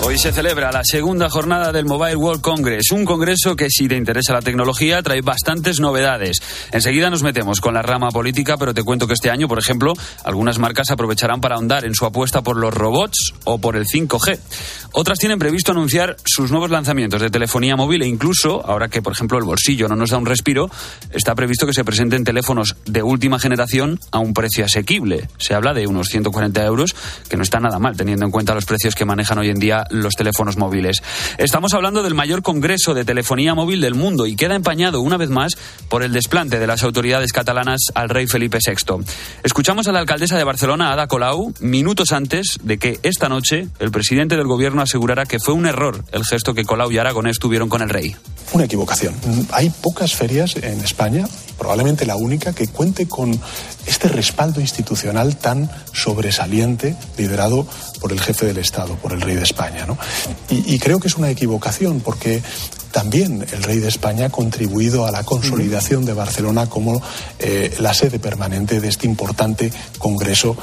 Hoy se celebra la segunda jornada del Mobile World Congress, un congreso que si te interesa la tecnología trae bastantes novedades. Enseguida nos metemos con la rama política, pero te cuento que este año, por ejemplo, algunas marcas aprovecharán para ahondar en su apuesta por los robots o por el 5G. Otras tienen previsto anunciar sus nuevos lanzamientos de telefonía móvil e incluso, ahora que por ejemplo el bolsillo no nos da un respiro, está previsto que se presenten teléfonos de última generación a un precio asequible. Se habla de unos 140 euros, que no está nada mal teniendo en cuenta los precios que manejan hoy en día los teléfonos móviles. Estamos hablando del mayor congreso de telefonía móvil del mundo y queda empañado una vez más por el desplante de las autoridades catalanas al rey Felipe VI. Escuchamos a la alcaldesa de Barcelona, Ada Colau, minutos antes de que esta noche el presidente del gobierno asegurara que fue un error el gesto que Colau y Aragonés tuvieron con el rey. Una equivocación. Hay pocas ferias en España, probablemente la única, que cuente con este respaldo institucional tan sobresaliente liderado por el jefe del Estado, por el rey de España. Y creo que es una equivocación porque también el rey de España ha contribuido a la consolidación de Barcelona como eh, la sede permanente de este importante congreso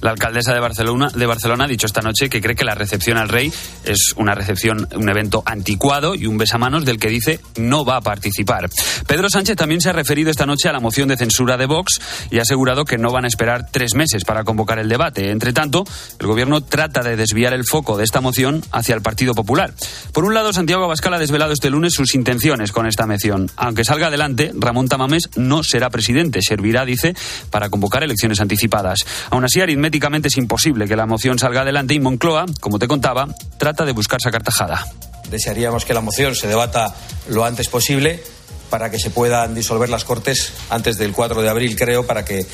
la alcaldesa de Barcelona, de Barcelona ha dicho esta noche que cree que la recepción al rey es una recepción, un evento anticuado y un besamanos del que dice no va a participar. Pedro Sánchez también se ha referido esta noche a la moción de censura de Vox y ha asegurado que no van a esperar tres meses para convocar el debate. Entre tanto, el gobierno trata de desviar el foco de esta moción hacia el Partido Popular. Por un lado, Santiago Abascal ha desvelado este lunes sus intenciones con esta moción. Aunque salga adelante, Ramón Tamames no será presidente. Servirá, dice, para convocar elecciones anticipadas. Aún así, aritméticamente es imposible que la moción salga adelante y Moncloa, como te contaba, trata de buscar esa cartajada. Desearíamos que la moción se debata lo antes posible para que se puedan disolver las Cortes antes del 4 de abril, creo, para que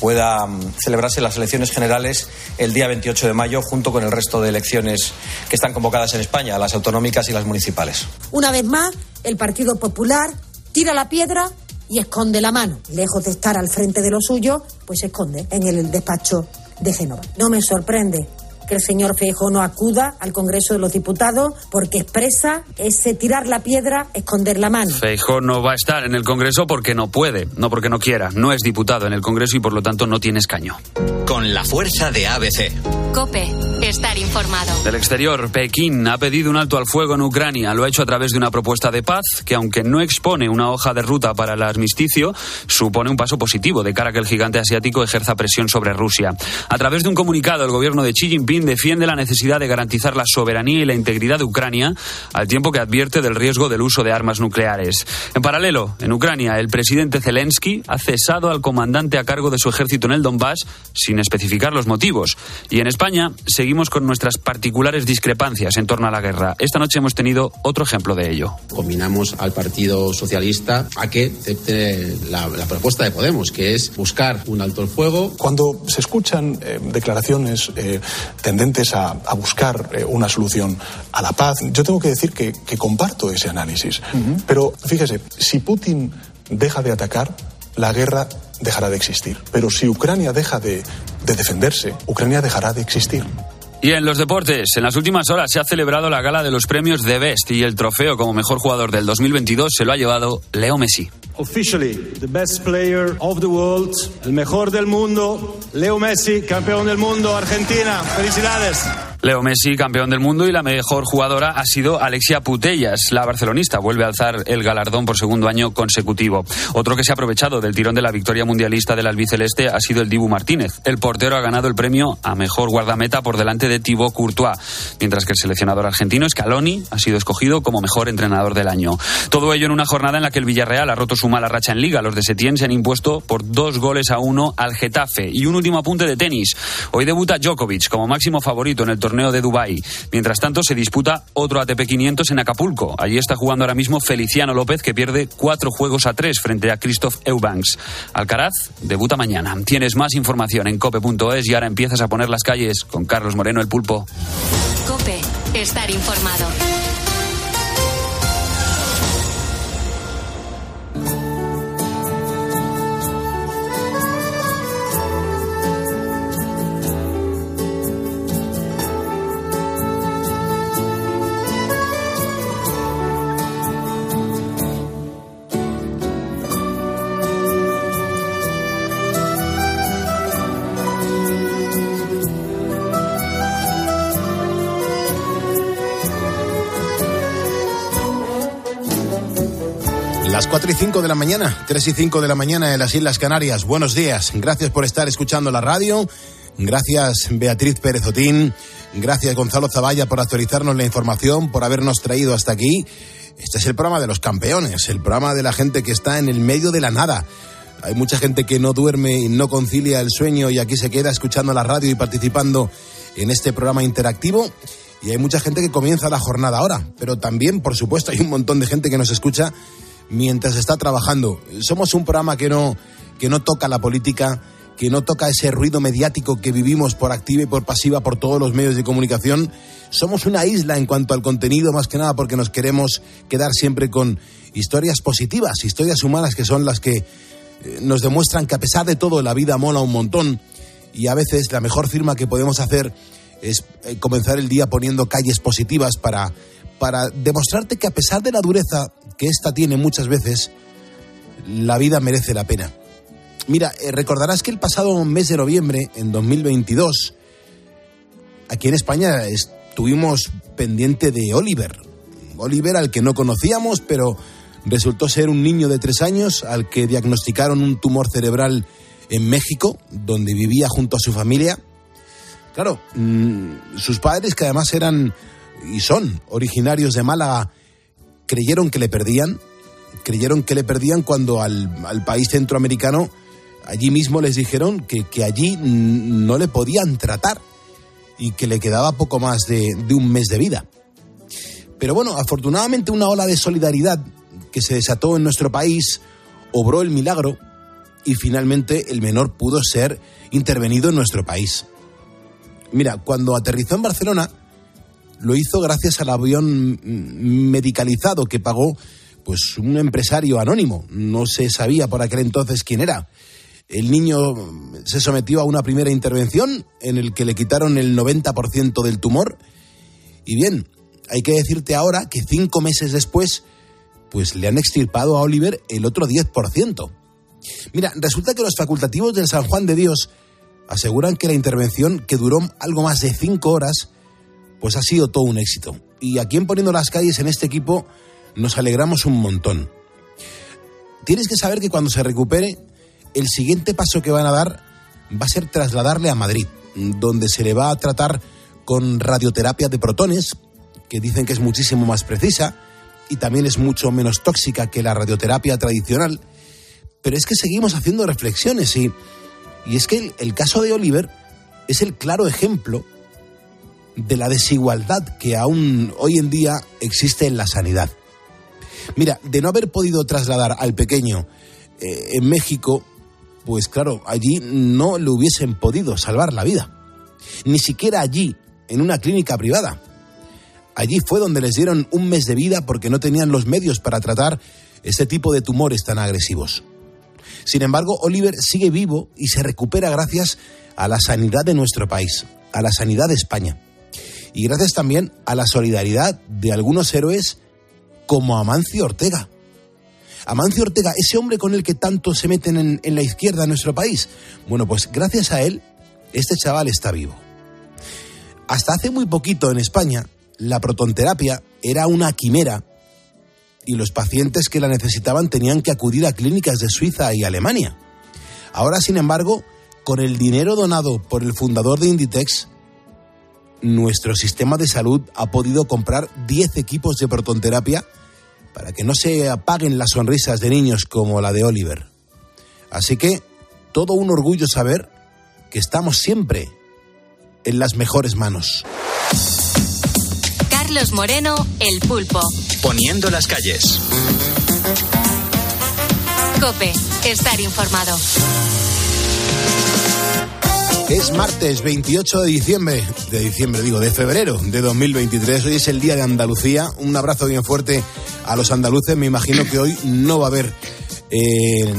puedan celebrarse las elecciones generales el día 28 de mayo junto con el resto de elecciones que están convocadas en España, las autonómicas y las municipales. Una vez más, el Partido Popular tira la piedra y esconde la mano. Lejos de estar al frente de lo suyo, pues se esconde en el despacho de Génova. No me sorprende que el señor Feijóo no acuda al Congreso de los Diputados porque expresa ese tirar la piedra, esconder la mano. Feijóo no va a estar en el Congreso porque no puede, no porque no quiera. No es diputado en el Congreso y por lo tanto no tiene escaño. Con la fuerza de ABC. Cope, estar informado. Del exterior, Pekín ha pedido un alto al fuego en Ucrania. Lo ha hecho a través de una propuesta de paz que, aunque no expone una hoja de ruta para el armisticio, supone un paso positivo de cara a que el gigante asiático ejerza presión sobre Rusia. A través de un comunicado, el gobierno de Xi Jinping defiende la necesidad de garantizar la soberanía y la integridad de Ucrania, al tiempo que advierte del riesgo del uso de armas nucleares. En paralelo, en Ucrania, el presidente Zelensky ha cesado al comandante a cargo de su ejército en el Donbass sin especificar los motivos. Y en España seguimos con nuestras particulares discrepancias en torno a la guerra. Esta noche hemos tenido otro ejemplo de ello. Combinamos al Partido Socialista a que acepte la, la propuesta de Podemos, que es buscar un alto el fuego. Cuando se escuchan eh, declaraciones eh, tendentes a, a buscar eh, una solución a la paz, yo tengo que decir que, que comparto ese análisis. Pero fíjese, si Putin deja de atacar, la guerra dejará de existir. Pero si Ucrania deja de, de defenderse, Ucrania dejará de existir. Y en los deportes, en las últimas horas se ha celebrado la gala de los premios de Best y el trofeo como mejor jugador del 2022 se lo ha llevado Leo Messi. Officially, the best player of the world, el mejor del mundo, Leo Messi, campeón del mundo, Argentina. Felicidades. Leo Messi, campeón del mundo, y la mejor jugadora ha sido Alexia Putellas. La barcelonista vuelve a alzar el galardón por segundo año consecutivo. Otro que se ha aprovechado del tirón de la victoria mundialista del albiceleste ha sido el Dibu Martínez. El portero ha ganado el premio a mejor guardameta por delante de Thibaut Courtois, mientras que el seleccionador argentino Scaloni ha sido escogido como mejor entrenador del año. Todo ello en una jornada en la que el Villarreal ha roto su mala racha en liga. Los de Setién se han impuesto por dos goles a uno al Getafe. Y un último apunte de tenis. Hoy debuta Djokovic como máximo favorito en el torneo de Dubái. Mientras tanto, se disputa otro ATP 500 en Acapulco. Allí está jugando ahora mismo Feliciano López, que pierde cuatro juegos a tres frente a Christoph Eubanks. Alcaraz debuta mañana. Tienes más información en cope.es y ahora empiezas a poner las calles con Carlos Moreno el Pulpo. Cope, estar informado. 4 y 5 de la mañana, 3 y 5 de la mañana en las Islas Canarias. Buenos días. Gracias por estar escuchando la radio. Gracias Beatriz Pérez Otín. Gracias Gonzalo Zavalla por actualizarnos la información, por habernos traído hasta aquí. Este es el programa de los campeones, el programa de la gente que está en el medio de la nada. Hay mucha gente que no duerme y no concilia el sueño y aquí se queda escuchando la radio y participando en este programa interactivo. Y hay mucha gente que comienza la jornada ahora, pero también, por supuesto, hay un montón de gente que nos escucha mientras está trabajando. Somos un programa que no, que no toca la política, que no toca ese ruido mediático que vivimos por activa y por pasiva por todos los medios de comunicación. Somos una isla en cuanto al contenido, más que nada porque nos queremos quedar siempre con historias positivas, historias humanas que son las que eh, nos demuestran que a pesar de todo la vida mola un montón y a veces la mejor firma que podemos hacer es eh, comenzar el día poniendo calles positivas para, para demostrarte que a pesar de la dureza que esta tiene muchas veces, la vida merece la pena. Mira, eh, recordarás que el pasado mes de noviembre, en 2022, aquí en España estuvimos pendiente de Oliver. Oliver al que no conocíamos, pero resultó ser un niño de tres años al que diagnosticaron un tumor cerebral en México, donde vivía junto a su familia Claro, mm, sus padres, que además eran y son originarios de Málaga, creyeron que le perdían, creyeron que le perdían cuando al, país centroamericano allí mismo les dijeron que, que, allí no le podían tratar y que le quedaba poco más de, de un mes de vida. Pero bueno, afortunadamente una ola de solidaridad que se desató en nuestro país obró el milagro y finalmente el menor pudo ser intervenido en nuestro país. Mira, cuando aterrizó en Barcelona, lo hizo gracias al avión medicalizado que pagó pues un empresario anónimo. No se sabía por aquel entonces quién era. El niño se sometió a una primera intervención en el que le quitaron el 90% del tumor. Y bien, hay que decirte ahora que cinco meses después, pues le han extirpado a Oliver el otro 10%. Mira, resulta que los facultativos del San Juan de Dios aseguran que la intervención, que duró algo más de cinco horas, pues ha sido todo un éxito. Y aquí en Poniendo las Calles, en este equipo, nos alegramos un montón. Tienes que saber que cuando se recupere, el siguiente paso que van a dar va a ser trasladarle a Madrid, donde se le va a tratar con radioterapia de protones, que dicen que es muchísimo más precisa y también es mucho menos tóxica que la radioterapia tradicional. Pero es que seguimos haciendo reflexiones y y es que el, caso de Oliver es el claro ejemplo de la desigualdad que aún hoy en día existe en la sanidad. Mira, de no haber podido trasladar al pequeño eh, en México, pues claro, allí no le hubiesen podido salvar la vida. Ni siquiera allí, en una clínica privada. Allí fue donde les dieron un mes de vida porque no tenían los medios para tratar ese tipo de tumores tan agresivos. Sin embargo, Oliver sigue vivo y se recupera gracias a la sanidad de nuestro país, a la sanidad de España. Y gracias también a la solidaridad de algunos héroes como Amancio Ortega. Amancio Ortega, ese hombre con el que tanto se meten en, en la izquierda de nuestro país. Bueno, pues gracias a él, este chaval está vivo. Hasta hace muy poquito en España, la protonterapia era una quimera y los pacientes que la necesitaban tenían que acudir a clínicas de Suiza y Alemania. Ahora, sin embargo, con el dinero donado por el fundador de Inditex, nuestro sistema de salud ha podido comprar 10 equipos de protonterapia para que no se apaguen las sonrisas de niños como la de Oliver. Así que todo un orgullo saber que estamos siempre en las mejores manos. Carlos Moreno, El Pulpo. Poniendo las calles. Cope, estar informado. Es martes 28 de diciembre, de diciembre digo, de febrero de 2023. Hoy es el Día de Andalucía. Un abrazo bien fuerte a los andaluces. Me imagino que hoy no va a haber eh,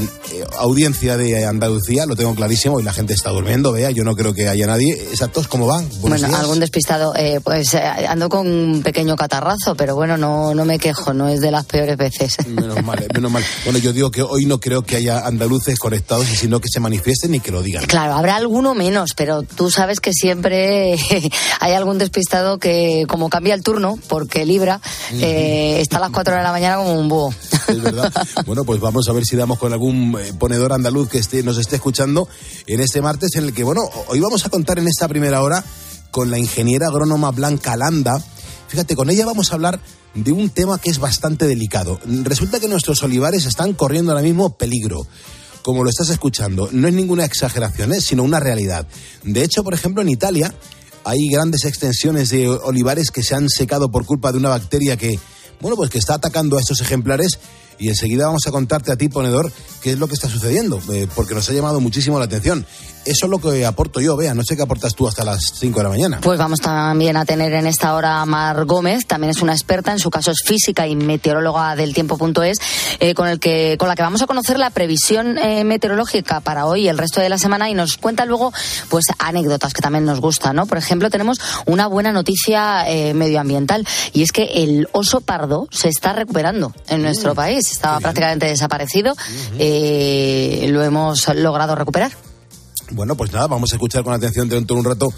audiencia de Andalucía, lo tengo clarísimo, y la gente está durmiendo, vea, yo no creo que haya nadie. Exactos, ¿cómo van? bueno, algún despistado, eh, pues eh, ando con un pequeño catarrazo, pero bueno, no, no me quejo, no es de las peores veces. Menos mal, eh, menos mal. Bueno, yo digo que hoy no creo que haya andaluces conectados, y sino que se manifiesten y que lo digan. Claro, habrá alguno menos, pero tú sabes que siempre hay algún despistado que, como cambia el turno, porque Libra, está a las 4 de la mañana como un búho. Es verdad. bueno, pues vamos a ver si damos con algún eh, ponedor andaluz que esté, nos esté escuchando en este martes en el que, bueno, hoy vamos a contar en esta primera hora con la ingeniera agrónoma Blanca Landa. Fíjate, con ella vamos a hablar de un tema que es bastante delicado. Resulta que nuestros olivares están corriendo ahora mismo peligro como lo estás escuchando, no es ninguna exageración, ¿eh? sino una realidad. De hecho, por ejemplo, en Italia hay grandes extensiones de olivares que se han secado por culpa de una bacteria que, bueno, pues que está atacando a estos ejemplares y enseguida vamos a contarte a ti, ponedor, qué es lo que está sucediendo, eh, porque nos ha llamado muchísimo la atención. Eso es lo que aporto yo, vea, no sé qué aportas tú hasta las 5 de la mañana. Pues vamos también a tener en esta hora a Mar Gómez, también es una experta, en su caso es física y meteoróloga del tiempo.es, eh, con, el que, con la que vamos a conocer la previsión eh, meteorológica para hoy y el resto de la semana y nos cuenta luego pues anécdotas que también nos gustan, ¿no? Por ejemplo, tenemos una buena noticia eh, medioambiental y es que el oso pardo se está recuperando en nuestro mm. país, estaba prácticamente desaparecido, lo hemos logrado recuperar. Bueno, pues nada, vamos a escuchar con atención dentro de un rato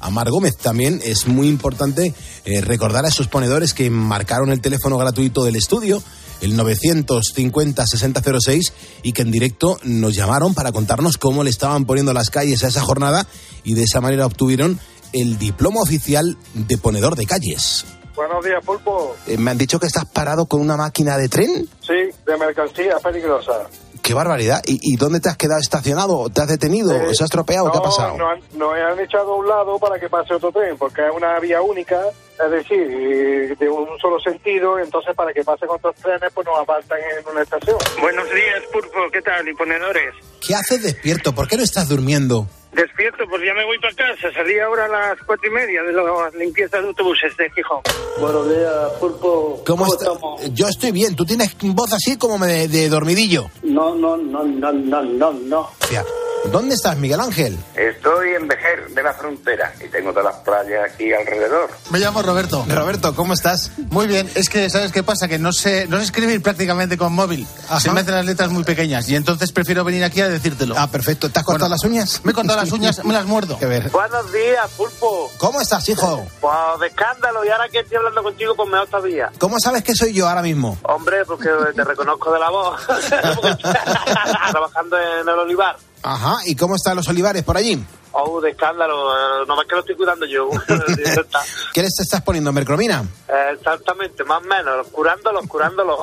a Mar Gómez. También es muy importante eh, recordar a esos ponedores que marcaron el teléfono gratuito del estudio, el 950-6006, y que en directo nos llamaron para contarnos cómo le estaban poniendo las calles a esa jornada y de esa manera obtuvieron el diploma oficial de ponedor de calles. Buenos días, Pulpo. Eh, me han dicho que estás parado con una máquina de tren. Sí, de mercancía peligrosa. Qué barbaridad. ¿Y, dónde te has quedado estacionado? ¿Te has detenido? Eh, ¿Se ha estropeado? ¿Qué ha pasado? No, no han echado a un lado para que pase otro tren, porque es una vía única, es decir, de un solo sentido, entonces para que pasen otros trenes, pues nos apartan en una estación. Buenos días, Pulpo. ¿Qué tal, imponedores? ¿Qué haces despierto? ¿Por qué no estás durmiendo? Despierto, pues ya me voy para casa. Salí ahora a las cuatro y media de la limpieza de autobuses de Gijón. Buenos días, Pulpo. ¿Cómo, estamos? Yo estoy bien. Tú tienes voz así como de, de dormidillo. No, no, no, no, no, no, no. ¿Dónde estás, Miguel Ángel? Estoy en Vejer, de la frontera, y tengo todas las playas aquí alrededor. Me llamo Roberto. Roberto, ¿cómo estás? Muy bien. Es que, ¿sabes qué pasa? Que no sé, no sé escribir prácticamente con móvil. Se me hacen las letras muy pequeñas, y entonces prefiero venir aquí a decírtelo. Ah, perfecto. ¿Te has cortado las uñas? Me he cortado las uñas, me las muerdo. ver. Buenos días, Pulpo. ¿Cómo estás, hijo? Pues de escándalo, y ahora que estoy hablando contigo, pues mejor todavía. ¿Cómo sabes que soy yo ahora mismo? Hombre, porque te reconozco de la voz. Trabajando en el olivar. Ajá, ¿y cómo están los olivares por allí? Oh, de escándalo. Eh, no más que lo estoy cuidando yo. ¿Qué les estás poniendo? ¿Mercromina? Eh, exactamente, más o menos. Curándolos, curándolos.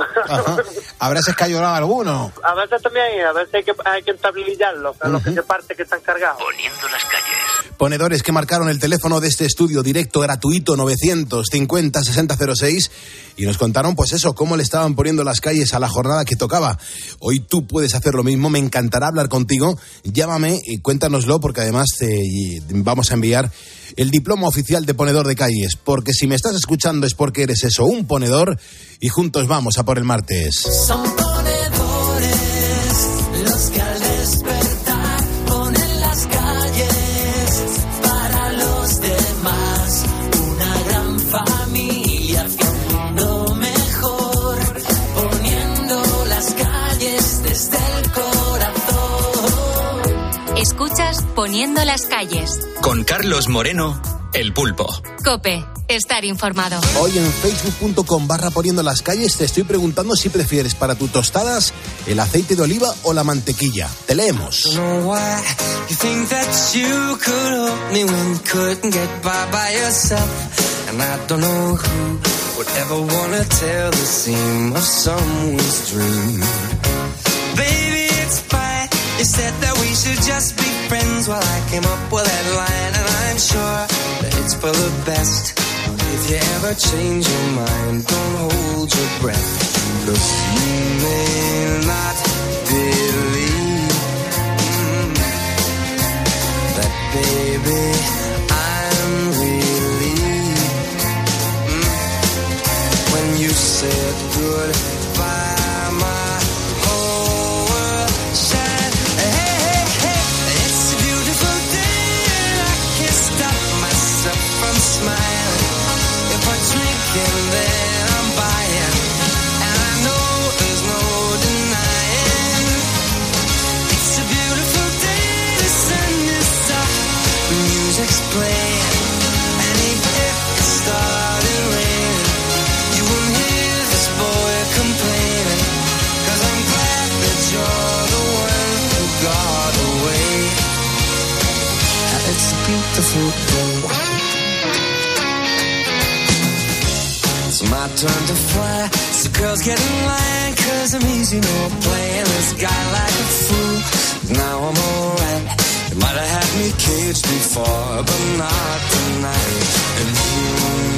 ¿Habrás escayolado alguno? A veces también, a veces hay que, hay que entablillarlos, a los que se parte que están cargados. Poniendo las calles. Ponedores que marcaron el teléfono de este estudio directo gratuito 950-6006 y nos contaron, pues eso, cómo le estaban poniendo las calles a la jornada que tocaba. Hoy tú puedes hacer lo mismo. Me encantará hablar contigo. Llámame y cuéntanoslo porque además vamos a enviar el diploma oficial de ponedor de calles, porque si me estás escuchando es porque eres eso, un ponedor, y juntos vamos a por el martes. Poniendo las calles. Con Carlos Moreno, El Pulpo. Cope, estar informado. Hoy en facebook.com barra poniendo las calles te estoy preguntando si prefieres para tus tostadas el aceite de oliva o la mantequilla. Te leemos. You said that we should just be friends while I came up with that line, and I'm sure that it's for the best. If you ever change your mind, don't hold your breath. Look, you may not believe that, baby. I'm relieved when you said goodbye, Turn to fly. So girls get in line, cause I'm easy, no playing this guy like a fool. Now I'm alright. You might have had me caged before, but not tonight. And you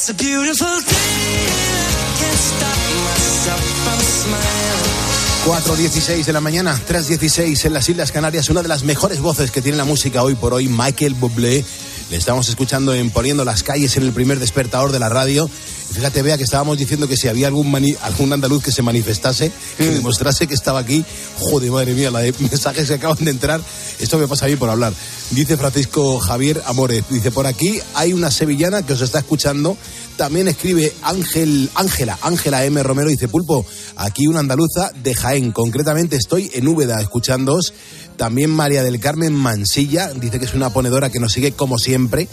It's a beautiful day. I can't stop myself from smiling. 4.16 de la mañana, 3.16 en las Islas Canarias, una de las mejores voces que tiene la música hoy por hoy, Michael Bublé. Le estamos escuchando en Poniendo las calles en el primer despertador de la radio. Fíjate, vea que estábamos diciendo que si había algún, mani- algún andaluz que se manifestase, que demostrase que estaba aquí, joder, madre mía, la de mensajes que acaban de entrar, esto me pasa a mí por hablar. Dice Francisco Javier Amores, dice, por aquí hay una sevillana que os está escuchando, también escribe Ángel, Ángela, Ángela M. Romero, dice, Pulpo, aquí una andaluza de Jaén, concretamente estoy en Úbeda escuchándoos. También María del Carmen Mansilla, dice que es una ponedora que nos sigue como siempre,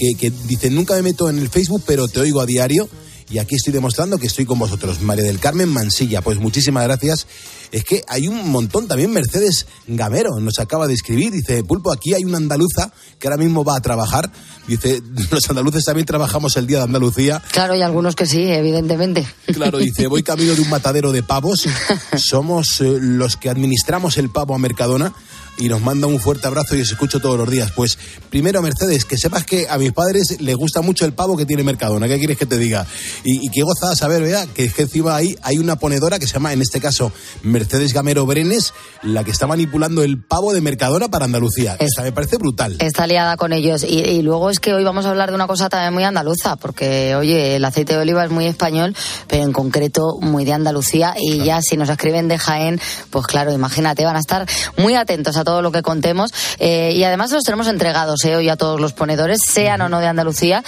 que, que dice, nunca me meto en el Facebook, pero te oigo a diario. Y aquí estoy demostrando que estoy con vosotros. María del Carmen Mansilla, pues muchísimas gracias. Es que hay un montón también. Mercedes Gamero nos acaba de escribir. Dice, Pulpo, aquí hay una andaluza que ahora mismo va a trabajar. Dice, los andaluces también trabajamos el Día de Andalucía. Claro, y algunos que sí, evidentemente. Claro, dice, voy camino de un matadero de pavos. Somos eh, los que administramos el pavo a Mercadona y nos manda un fuerte abrazo y os escucho todos los días. Pues primero, Mercedes, que sepas que a mis padres les gusta mucho el pavo que tiene Mercadona. ¿Qué quieres que te diga? Y, y qué gozada saber, vea, que es que encima ahí hay una ponedora que se llama, en este caso, Mercedes Gamero Brenes, la que está manipulando el pavo de Mercadona para Andalucía. Esa me parece brutal. Está liada con ellos. Y, y luego es que hoy vamos a hablar de una cosa también muy andaluza, porque, oye, el aceite de oliva es muy español, pero en concreto muy de Andalucía. Y ya si nos escriben de Jaén, pues claro, imagínate, van a estar muy atentos a todo lo que contemos. Eh, y además los tenemos entregados eh, hoy a todos los ponedores, sean o no de Andalucía,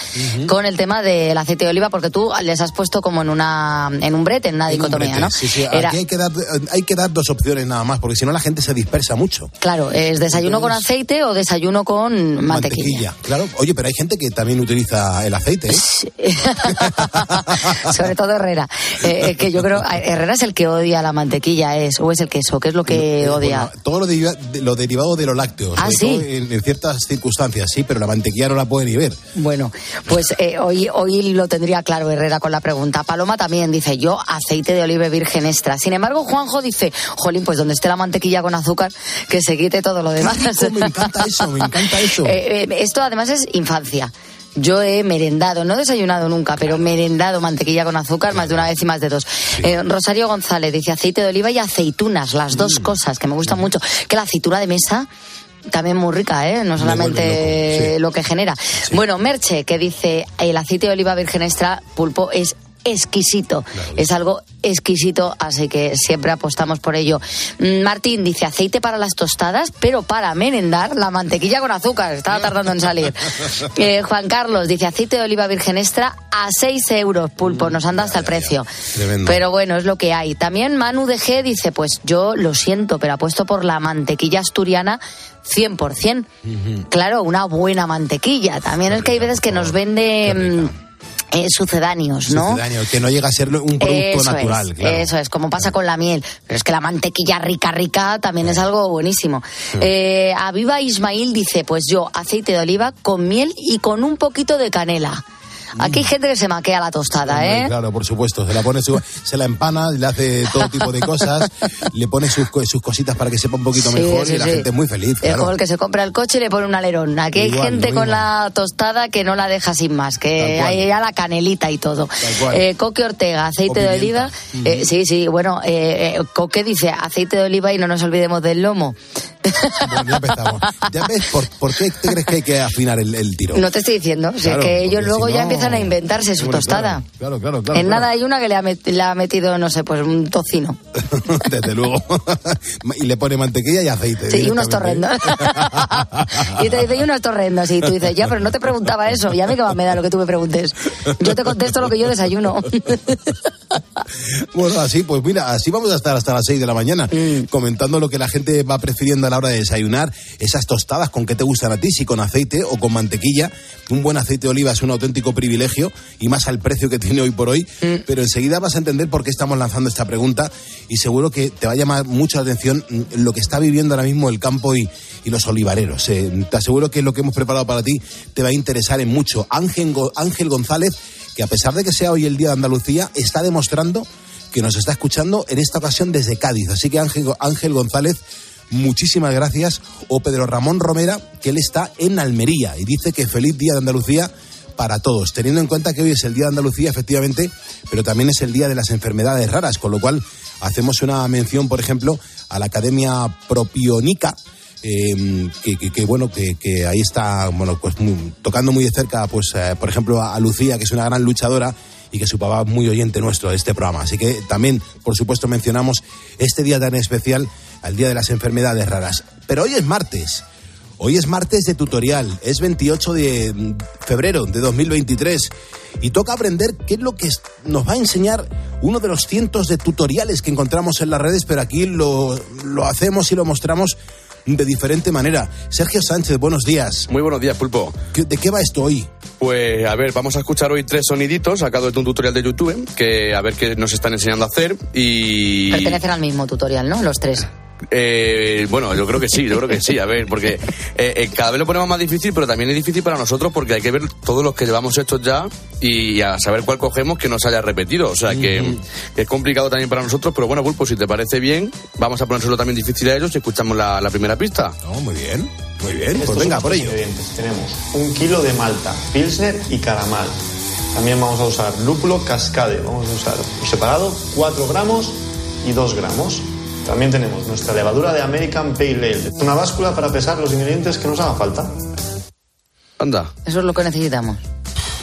con el tema del aceite de oliva, porque tú les has puesto como en una en un brete, en una En un dicotomía, brete. ¿no? Sí, sí, Era- aquí hay que, dar, hay que dar dos opciones nada más, porque si no la gente se dispersa mucho. Claro, es desayuno con aceite o desayuno con mantequilla. Claro, oye, pero hay gente que también utiliza el aceite. ¿eh? Sobre todo Herrera. Eh, eh, que yo creo, Herrera es el que odia la mantequilla, es, o es el queso, ¿qué es lo que odia? Bueno, todo lo, de- lo derivado de los lácteos. Ah, sí. en ciertas circunstancias, sí, pero la mantequilla no la puede ni ver. Bueno, pues eh, hoy, hoy lo tendría claro Herrera con la pregunta. Paloma también dice, yo aceite de oliva virgen extra. Sin embargo, Juanjo dice, jolín, pues donde esté la mantequilla con azúcar, que se quite todo lo demás. me encanta eso, me encanta eso. Eh, eh, esto además es infancia. Yo he merendado, no desayunado nunca, pero merendado mantequilla con azúcar más de una vez y más de dos. Eh, Rosario González dice aceite de oliva y aceitunas, las dos Mm. cosas que me gustan mucho. Que la aceituna de mesa también muy rica, ¿eh? No solamente lo que genera. Bueno, Merche, que dice el aceite de oliva virgen extra pulpo es exquisito. Es algo exquisito, así que siempre apostamos por ello. Mm, Martín dice aceite para las tostadas, pero para merendar la mantequilla con azúcar. Estaba tardando en salir. Eh, Juan Carlos dice aceite de oliva virgen extra a 6 euros, pulpo. Nos anda hasta el precio. Tremendo. Pero bueno, es lo que hay. También Manu de G dice, pues yo lo siento, pero apuesto por la mantequilla asturiana 100%. Claro, una buena mantequilla. También es que hay veces que nos vende mm, eh, sucedáneos, ¿no? Sucedáneo, que no llega a ser un producto Eso natural. es, claro. eso es, como pasa con la miel. Pero es que la mantequilla rica, rica también es algo buenísimo. Eh, Aviva Ismail dice, pues yo aceite de oliva con miel y con un poquito de canela. Aquí hay gente que se maquea la tostada, Hombre, ¿eh? Claro, por supuesto. Se la pone, su- se la empana, le hace todo tipo de cosas, le pone sus, co- sus cositas para que sepa un poquito Sí, mejor sí, y la sí. gente es muy feliz. Es como el que se compra el coche y le pone un alerón. Aquí hay Igual, gente con la tostada que no la deja sin más, que hay ya la canelita y todo. Eh, Coque Ortega, aceite de oliva. Eh, sí, sí, bueno, eh, eh, Coque dice aceite de oliva y no nos olvidemos del lomo. Bueno, ya empezamos. ¿Ya ves por, por qué te crees que hay que afinar el, el tiro? No te estoy diciendo. Si Claro, es que ellos luego si ya no- empiezan a inventarse su Bueno, tostada. Claro, claro, claro. en claro. nada hay una que le ha, met- le ha metido, no sé, pues un tocino. Desde luego. y le pone mantequilla y aceite. Sí, y unos torrendos. y te dice, y unos torrendos. Y tú dices, ya, pero no te preguntaba eso. Y a mí que me da lo que tú me preguntes. Yo te contesto lo que yo desayuno. Bueno, así, pues mira, así vamos a estar hasta las 6 de la mañana, Mm. comentando lo que la gente va prefiriendo a la hora de desayunar, esas tostadas con qué te gustan a ti, si con aceite o con mantequilla. Un buen aceite de oliva es un auténtico privilegio y más al precio que tiene hoy por hoy, Mm. pero enseguida vas a entender por qué estamos lanzando esta pregunta y seguro que te va a llamar mucho la atención mm, lo que está viviendo ahora mismo el campo y, y los olivareros. Eh, te aseguro que lo que hemos preparado para ti te va a interesar en mucho. Ángel, Ángel González, que a pesar de que sea hoy el Día de Andalucía, está demostrando que nos está escuchando en esta ocasión desde Cádiz. Así que Ángel, Ángel González, muchísimas gracias. O Pedro Ramón Romera, que él está en Almería y dice que feliz Día de Andalucía para todos, teniendo en cuenta que hoy es el Día de Andalucía, efectivamente, pero también es el Día de las Enfermedades Raras, con lo cual hacemos una mención, por ejemplo, a la Academia Propionica, eh, que, bueno que, ahí está bueno pues tocando muy de cerca pues eh, por ejemplo a, a Lucía que es una gran luchadora y que su papá es muy oyente nuestro de este programa así que también por supuesto mencionamos este día tan especial al día de las enfermedades raras pero hoy es martes Hoy es martes de tutorial, es 28 de mm, febrero de 2023 y toca aprender qué es lo que nos va a enseñar uno de los cientos de tutoriales que encontramos en las redes, pero aquí lo, lo hacemos y lo mostramos de diferente manera. Sergio Sánchez, buenos días. Muy buenos días, Pulpo. ¿Qué- ¿De qué va esto hoy? Pues a ver, vamos a escuchar hoy tres soniditos sacados de un tutorial de YouTube que a ver qué nos están enseñando a hacer y Pertenecen al mismo tutorial, ¿no? Los tres. Eh, bueno, yo creo que sí, yo creo que sí, a ver, porque eh, eh, cada vez lo ponemos más difícil, pero también es difícil para nosotros porque hay que ver todos los que llevamos hechos ya y a saber cuál cogemos que no se haya repetido, o sea que, que es complicado también para nosotros, pero bueno, Pulpo, si te parece bien, vamos a ponérselo también difícil a ellos y escuchamos la, la primera pista. No, muy bien, muy bien, Estos pues venga, por ello. Tenemos un kilo de malta, pilsner y caramal. También vamos a usar lúpulo cascade. Vamos a usar por separado 4 gramos y 2 gramos. También tenemos nuestra levadura de American Pale Ale. Una báscula para pesar los ingredientes que nos haga falta. Anda, Eso es lo que necesitamos.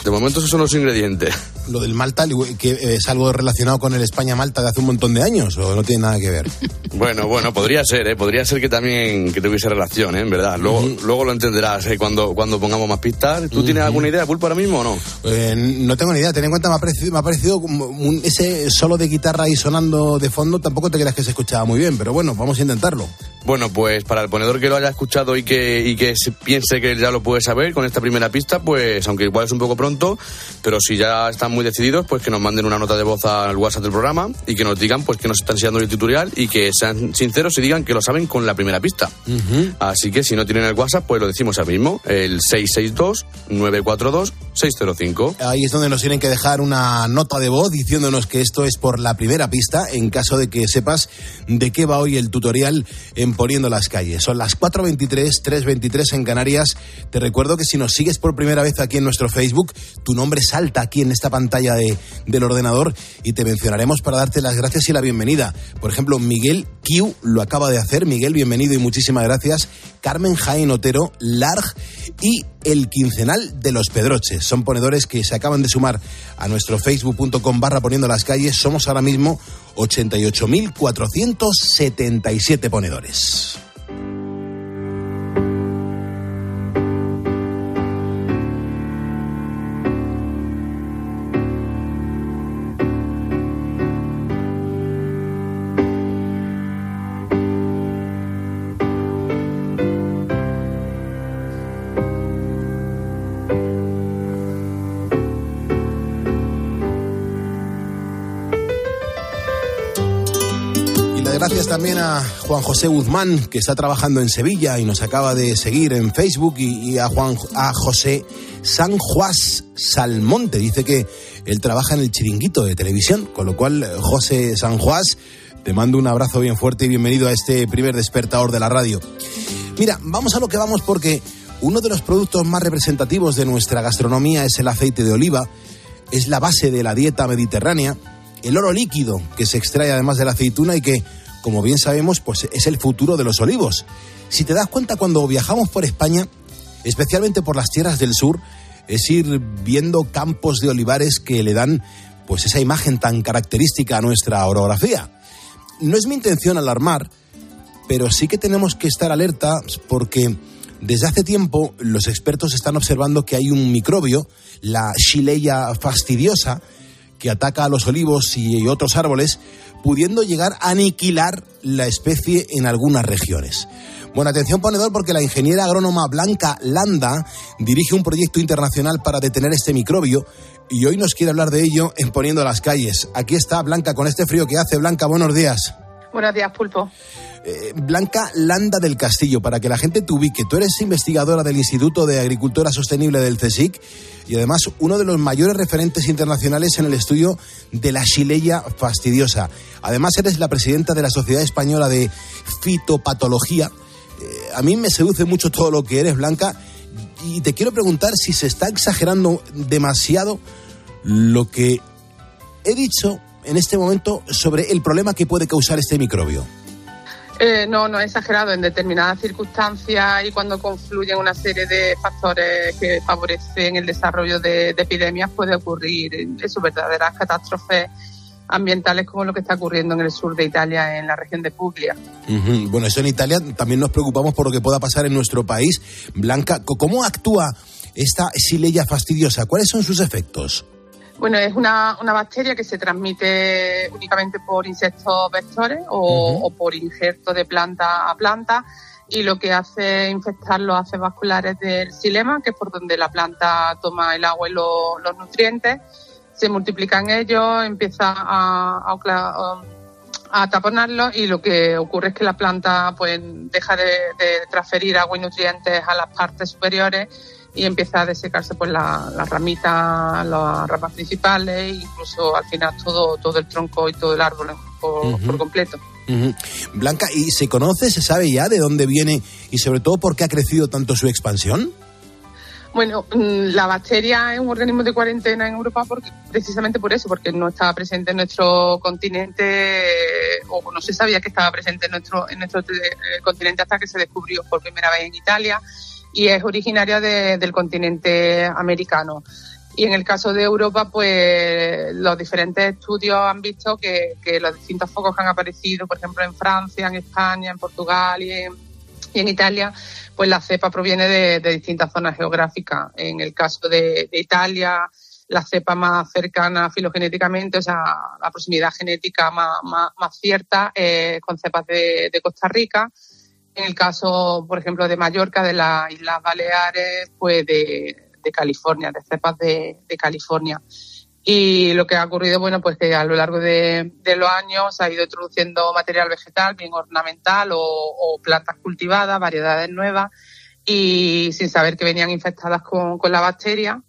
de momento esos son los ingredientes. Lo del Malta, que es algo relacionado con el España-Malta de hace un montón de años, o no tiene nada que ver. Bueno, bueno, podría ser, ¿eh? Podría ser que también que tuviese relación, ¿eh? En verdad. Luego, luego lo entenderás ¿eh? cuando, cuando pongamos más pistas. ¿Tú tienes alguna idea, Pulpo, ahora mismo o no? Eh, no tengo ni idea, ten en cuenta, me ha parecido, me ha parecido como un- ese solo de guitarra ahí sonando de fondo, tampoco te creas que se escuchaba muy bien, pero bueno, vamos a intentarlo. Bueno, pues para el ponedor que lo haya escuchado y que, y que se piense que ya lo puede saber con esta primera pista, pues aunque igual es un poco pronto, pero si ya están muy decididos, pues que nos manden una nota de voz al WhatsApp del programa y que nos digan pues que nos están enseñando el tutorial y que sean sinceros y digan que lo saben con la primera pista. Así que si no tienen el WhatsApp, pues lo decimos ahora mismo, el 662-942-605. Ahí es donde nos tienen que dejar una nota de voz diciéndonos que esto es por la primera pista, en caso de que sepas de qué va hoy el tutorial en Poniendo las Calles. Son las 4.23, 3.23 en Canarias. Te recuerdo que si nos sigues por primera vez aquí en nuestro Facebook, tu nombre salta aquí en esta pantalla de- del ordenador y te mencionaremos para darte las gracias y la bienvenida. Por ejemplo, Miguel Q lo acaba de hacer. Miguel, bienvenido y muchísimas gracias. Carmen Jaén Otero, Larg y el quincenal de los Pedroches. Son ponedores que se acaban de sumar a nuestro facebook.com barra poniendo las calles. Somos ahora mismo 88.477 ponedores. Gracias también a Juan José Guzmán, que está trabajando en Sevilla y nos acaba de seguir en Facebook, y, y a Juan a José San Juas Salmonte. Dice que él trabaja en el chiringuito de televisión, con lo cual, eh, José San Juas, te mando un abrazo bien fuerte y bienvenido a este primer despertador de la radio. Mira, vamos a lo que vamos porque uno de los productos más representativos de nuestra gastronomía es el aceite de oliva, es la base de la dieta mediterránea, el oro líquido que se extrae además de la aceituna y que como bien sabemos, pues es el futuro de los olivos. Si te das cuenta, cuando viajamos por España, especialmente por las tierras del sur, es ir viendo campos de olivares que le dan pues esa imagen tan característica a nuestra orografía. No es mi intención alarmar, pero sí que tenemos que estar alerta porque desde hace tiempo los expertos están observando que hay un microbio, la Shileia fastidiosa, que ataca a los olivos y otros árboles, pudiendo llegar a aniquilar la especie en algunas regiones. Bueno, atención ponedor porque la ingeniera agrónoma Blanca Landa dirige un proyecto internacional para detener este microbio y hoy nos quiere hablar de ello en Poniendo las calles. Aquí está Blanca con este frío que hace. Blanca, buenos días. Buenos días, Pulpo. Eh, Blanca Landa del Castillo, para que la gente te tú eres investigadora del Instituto de Agricultura Sostenible del CSIC y además uno de los mayores referentes internacionales en el estudio de la Shileia fastidiosa. Además eres la presidenta de la Sociedad Española de Fitopatología. Eh, a mí me seduce mucho todo lo que eres, Blanca, y te quiero preguntar si se está exagerando demasiado lo que he dicho en este momento sobre el problema que puede causar este microbio. Eh, no, no es exagerado. En determinadas circunstancias y cuando confluyen una serie de factores que favorecen el desarrollo de, de epidemias puede ocurrir eso, verdaderas catástrofes ambientales como lo que está ocurriendo en el sur de Italia, en la región de Puglia. Bueno, eso en Italia también nos preocupamos por lo que pueda pasar en nuestro país. Blanca, ¿cómo actúa esta Shileia fastidiosa? ¿Cuáles son sus efectos? Bueno, es una, una bacteria que se transmite únicamente por insectos vectores o, o por injerto de planta a planta y lo que hace es infectar los haces vasculares del xilema, que es por donde la planta toma el agua y lo- los nutrientes. Se multiplican ellos, empieza a, a, taponarlos y lo que ocurre es que la planta pues deja de, de transferir agua y nutrientes a las partes superiores y empieza a desecarse pues la- las ramitas, las ramas principales incluso al final todo, todo el tronco y todo el árbol por, completo. Blanca, ¿y se conoce, se sabe ya de dónde viene y sobre todo por qué ha crecido tanto su expansión? Bueno, mm, la bacteria es un organismo de cuarentena en Europa porque, precisamente por eso, porque no estaba presente en nuestro continente o no se sabía que estaba presente en nuestro, en nuestro eh, continente hasta que se descubrió por primera vez en Italia y es originaria de- del continente americano. Y en el caso de Europa, pues los diferentes estudios han visto que, los distintos focos que han aparecido, por ejemplo, en Francia, en España, en Portugal y en, Italia, pues la cepa proviene de, distintas zonas geográficas. En el caso de, Italia, la cepa más cercana filogenéticamente, o sea, la proximidad genética más, cierta, eh, con cepas de Costa Rica. En el caso, por ejemplo, de Mallorca, de las Islas Baleares, pues de, California, de cepas de, California. Y lo que ha ocurrido, bueno, pues que a lo largo de, de los años se ha ido introduciendo material vegetal, bien ornamental o, o plantas cultivadas, variedades nuevas, y sin saber que venían infectadas con, con la bacteria.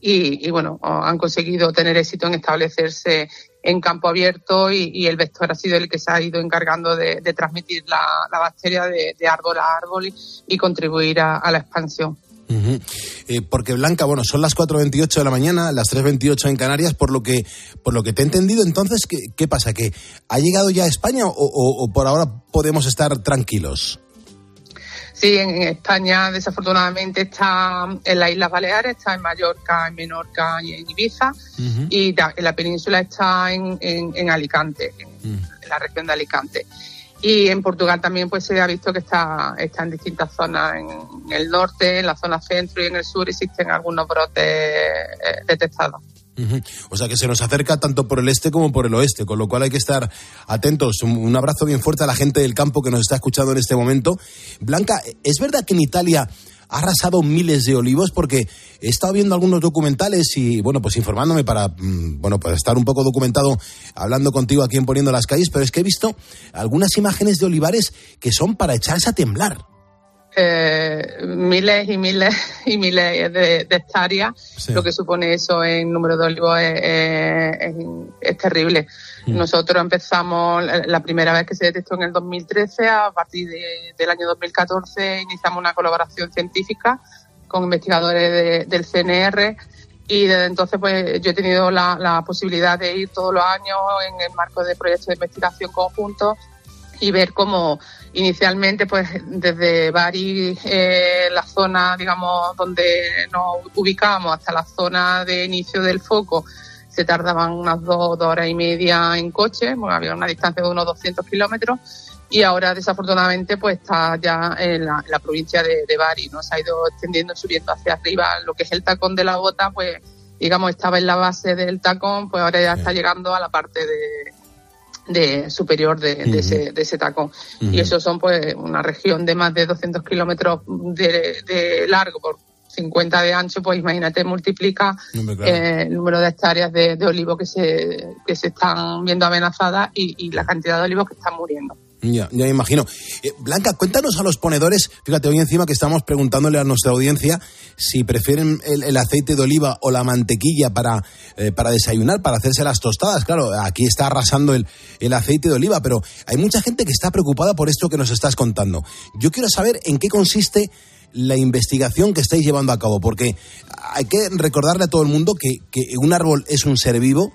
Y, y, bueno, han conseguido tener éxito en establecerse en campo abierto y, el vector ha sido el que se ha ido encargando de, transmitir la, bacteria de, árbol a árbol y, contribuir a- la expansión. Eh, porque Blanca, bueno, son las 4.28 de la mañana, las 3.28 en Canarias, por lo que por lo que te he entendido, entonces, ¿qué, pasa? ¿Que ha llegado ya a España o- o por ahora podemos estar tranquilos? Sí, en España desafortunadamente está en las Islas Baleares, está en Mallorca, en Menorca y en Ibiza. Y en la península está en, en- en Alicante, en, en la región de Alicante. Y en Portugal también pues se ha visto que está, está en distintas zonas, en, el norte, en la zona centro y en el sur existen algunos brotes eh, O sea que se nos acerca tanto por el este como por el oeste, con lo cual hay que estar atentos. Un, abrazo bien fuerte a la gente del campo que nos está escuchando en este momento. Blanca, ¿es verdad que en Italia ha arrasado miles de olivos? Porque he estado viendo algunos documentales y, bueno, pues informándome para, mm, bueno, pues estar un poco documentado hablando contigo aquí en Poniendo las Calles, pero es que he visto algunas imágenes de olivares que son para echarse a temblar. Eh, miles y miles y miles de, de hectáreas, lo que supone eso en número de olivos es, es- es- es terrible. Nosotros empezamos, la- la primera vez que se detectó en el 2013, a partir de- del año 2014 iniciamos una colaboración científica con investigadores de- del CNR y desde entonces pues yo he tenido la, la posibilidad de ir todos los años en el marco de proyectos de investigación conjuntos y ver cómo inicialmente pues desde Bari eh, la zona digamos donde nos ubicamos hasta la zona de inicio del foco se tardaban unas dos, dos horas y media en coche, bueno, había una distancia de unos 200 kilómetros y ahora desafortunadamente pues está ya en la, en la provincia de, de Bari, ¿no? Se ha ido extendiendo, subiendo hacia arriba lo que es el tacón de la bota, pues digamos estaba en la base del tacón, pues ahora ya está llegando a la parte de, de superior de, de ese, de ese tacón. Ujú. Y eso son pues una región de más de 200 kilómetros de, de largo por 50 de ancho, pues imagínate, multiplica claro. eh, el número de hectáreas de, de olivo que se, que se están viendo amenazadas y, y la cantidad de olivos que están muriendo. Ya, ya me imagino. Eh, Blanca, cuéntanos a los ponedores, fíjate, hoy encima que estamos preguntándole a nuestra audiencia si prefieren el, el aceite de oliva o la mantequilla para, eh, para desayunar, para hacerse las tostadas. Claro, aquí está arrasando el, el aceite de oliva, pero hay mucha gente que está preocupada por esto que nos estás contando. Yo quiero saber en qué consiste la investigación que estáis llevando a cabo, porque hay que recordarle a todo el mundo que, que un árbol es un ser vivo,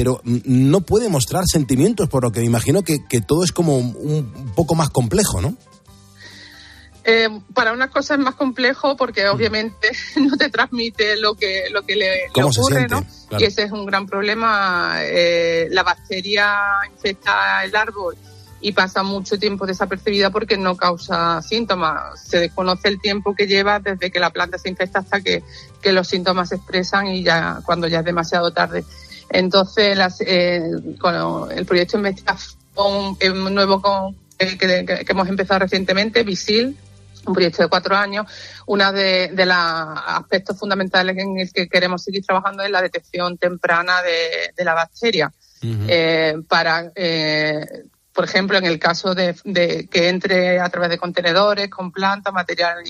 pero mm, no puede mostrar sentimientos, por lo que me imagino que, que todo es como un, un poco más complejo, ¿no? Eh, para unas cosas es más complejo porque obviamente no te transmite lo que, lo que le, le ¿Cómo se ocurre? ¿no? Claro. Y ese es un gran problema. Eh, la bacteria infecta el árbol y pasa mucho tiempo desapercibida porque no causa síntomas. Se desconoce el tiempo que lleva desde que la planta se infecta hasta que, que los síntomas se expresan y ya cuando ya es demasiado tarde. Entonces, las, eh, con el proyecto de investigación nuevo con, eh, que, que- hemos empezado recientemente, VISIL, un proyecto de cuatro años, uno de, de los aspectos fundamentales en el que queremos seguir trabajando es la detección temprana de, de la bacteria. Eh, para, eh, por ejemplo, en el caso de, de que entre a través de contenedores con plantas, material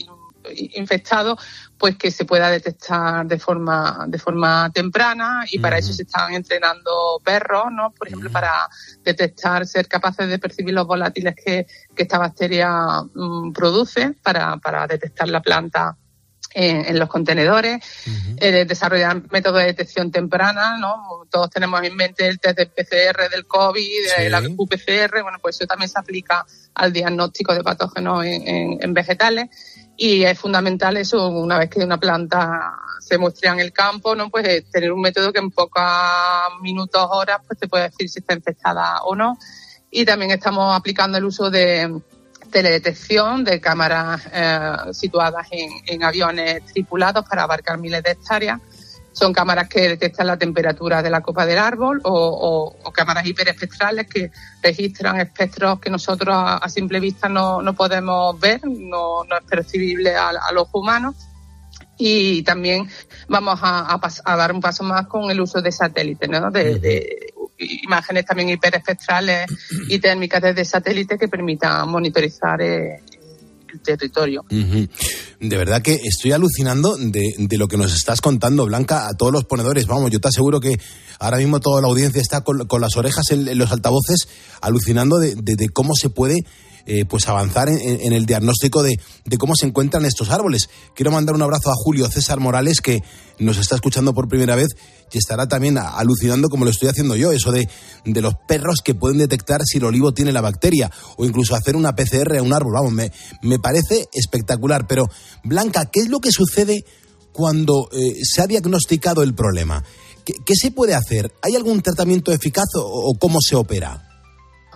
in- infectado, pues que se pueda detectar de forma de forma temprana y para eso se están entrenando perros, ¿no? Por ejemplo, para detectar, ser capaces de percibir los volátiles que, que esta bacteria mm, produce para, para detectar la planta en, en los contenedores, eh, desarrollar métodos de detección temprana, ¿no? Todos tenemos en mente el test de PCR del COVID, Sí. la UPCR, bueno, pues eso también se aplica al diagnóstico de patógenos en, en- en vegetales y es fundamental eso, una vez que una planta se muestra en el campo, ¿no? Pues eh, tener un método que en pocos minutos, horas, pues te puede decir si está infectada o no. Y también estamos aplicando el uso de teledetección de cámaras eh, situadas en, en aviones tripulados para abarcar miles de hectáreas. Son cámaras que detectan la temperatura de la copa del árbol o, o- o cámaras hiperespectrales que registran espectros que nosotros a, a simple vista no, no podemos ver, no, no es percibible al, al ojo humano. Y también vamos a, a pas- a dar un paso más con el uso de satélites, ¿no? de, de imágenes también hiperespectrales y térmicas desde satélite que permitan monitorizar eh, territorio. De verdad que estoy alucinando de, de lo que nos estás contando, Blanca, a todos los ponedores. Vamos, yo te aseguro que ahora mismo toda la audiencia está con, con las orejas en, los altavoces, alucinando de, de- cómo se puede eh, pues avanzar en- en el diagnóstico de, de cómo se encuentran estos árboles. Quiero mandar un abrazo a Julio César Morales, que nos está escuchando por primera vez y estará también alucinando como lo estoy haciendo yo, eso de, de los perros que pueden detectar si el olivo tiene la bacteria o incluso hacer una PCR a un árbol. Vamos, me, me parece espectacular. Pero, Blanca, ¿qué es lo que sucede cuando eh, se ha diagnosticado el problema? ¿Qué, qué se puede hacer? ¿Hay algún tratamiento eficaz o, o cómo se opera?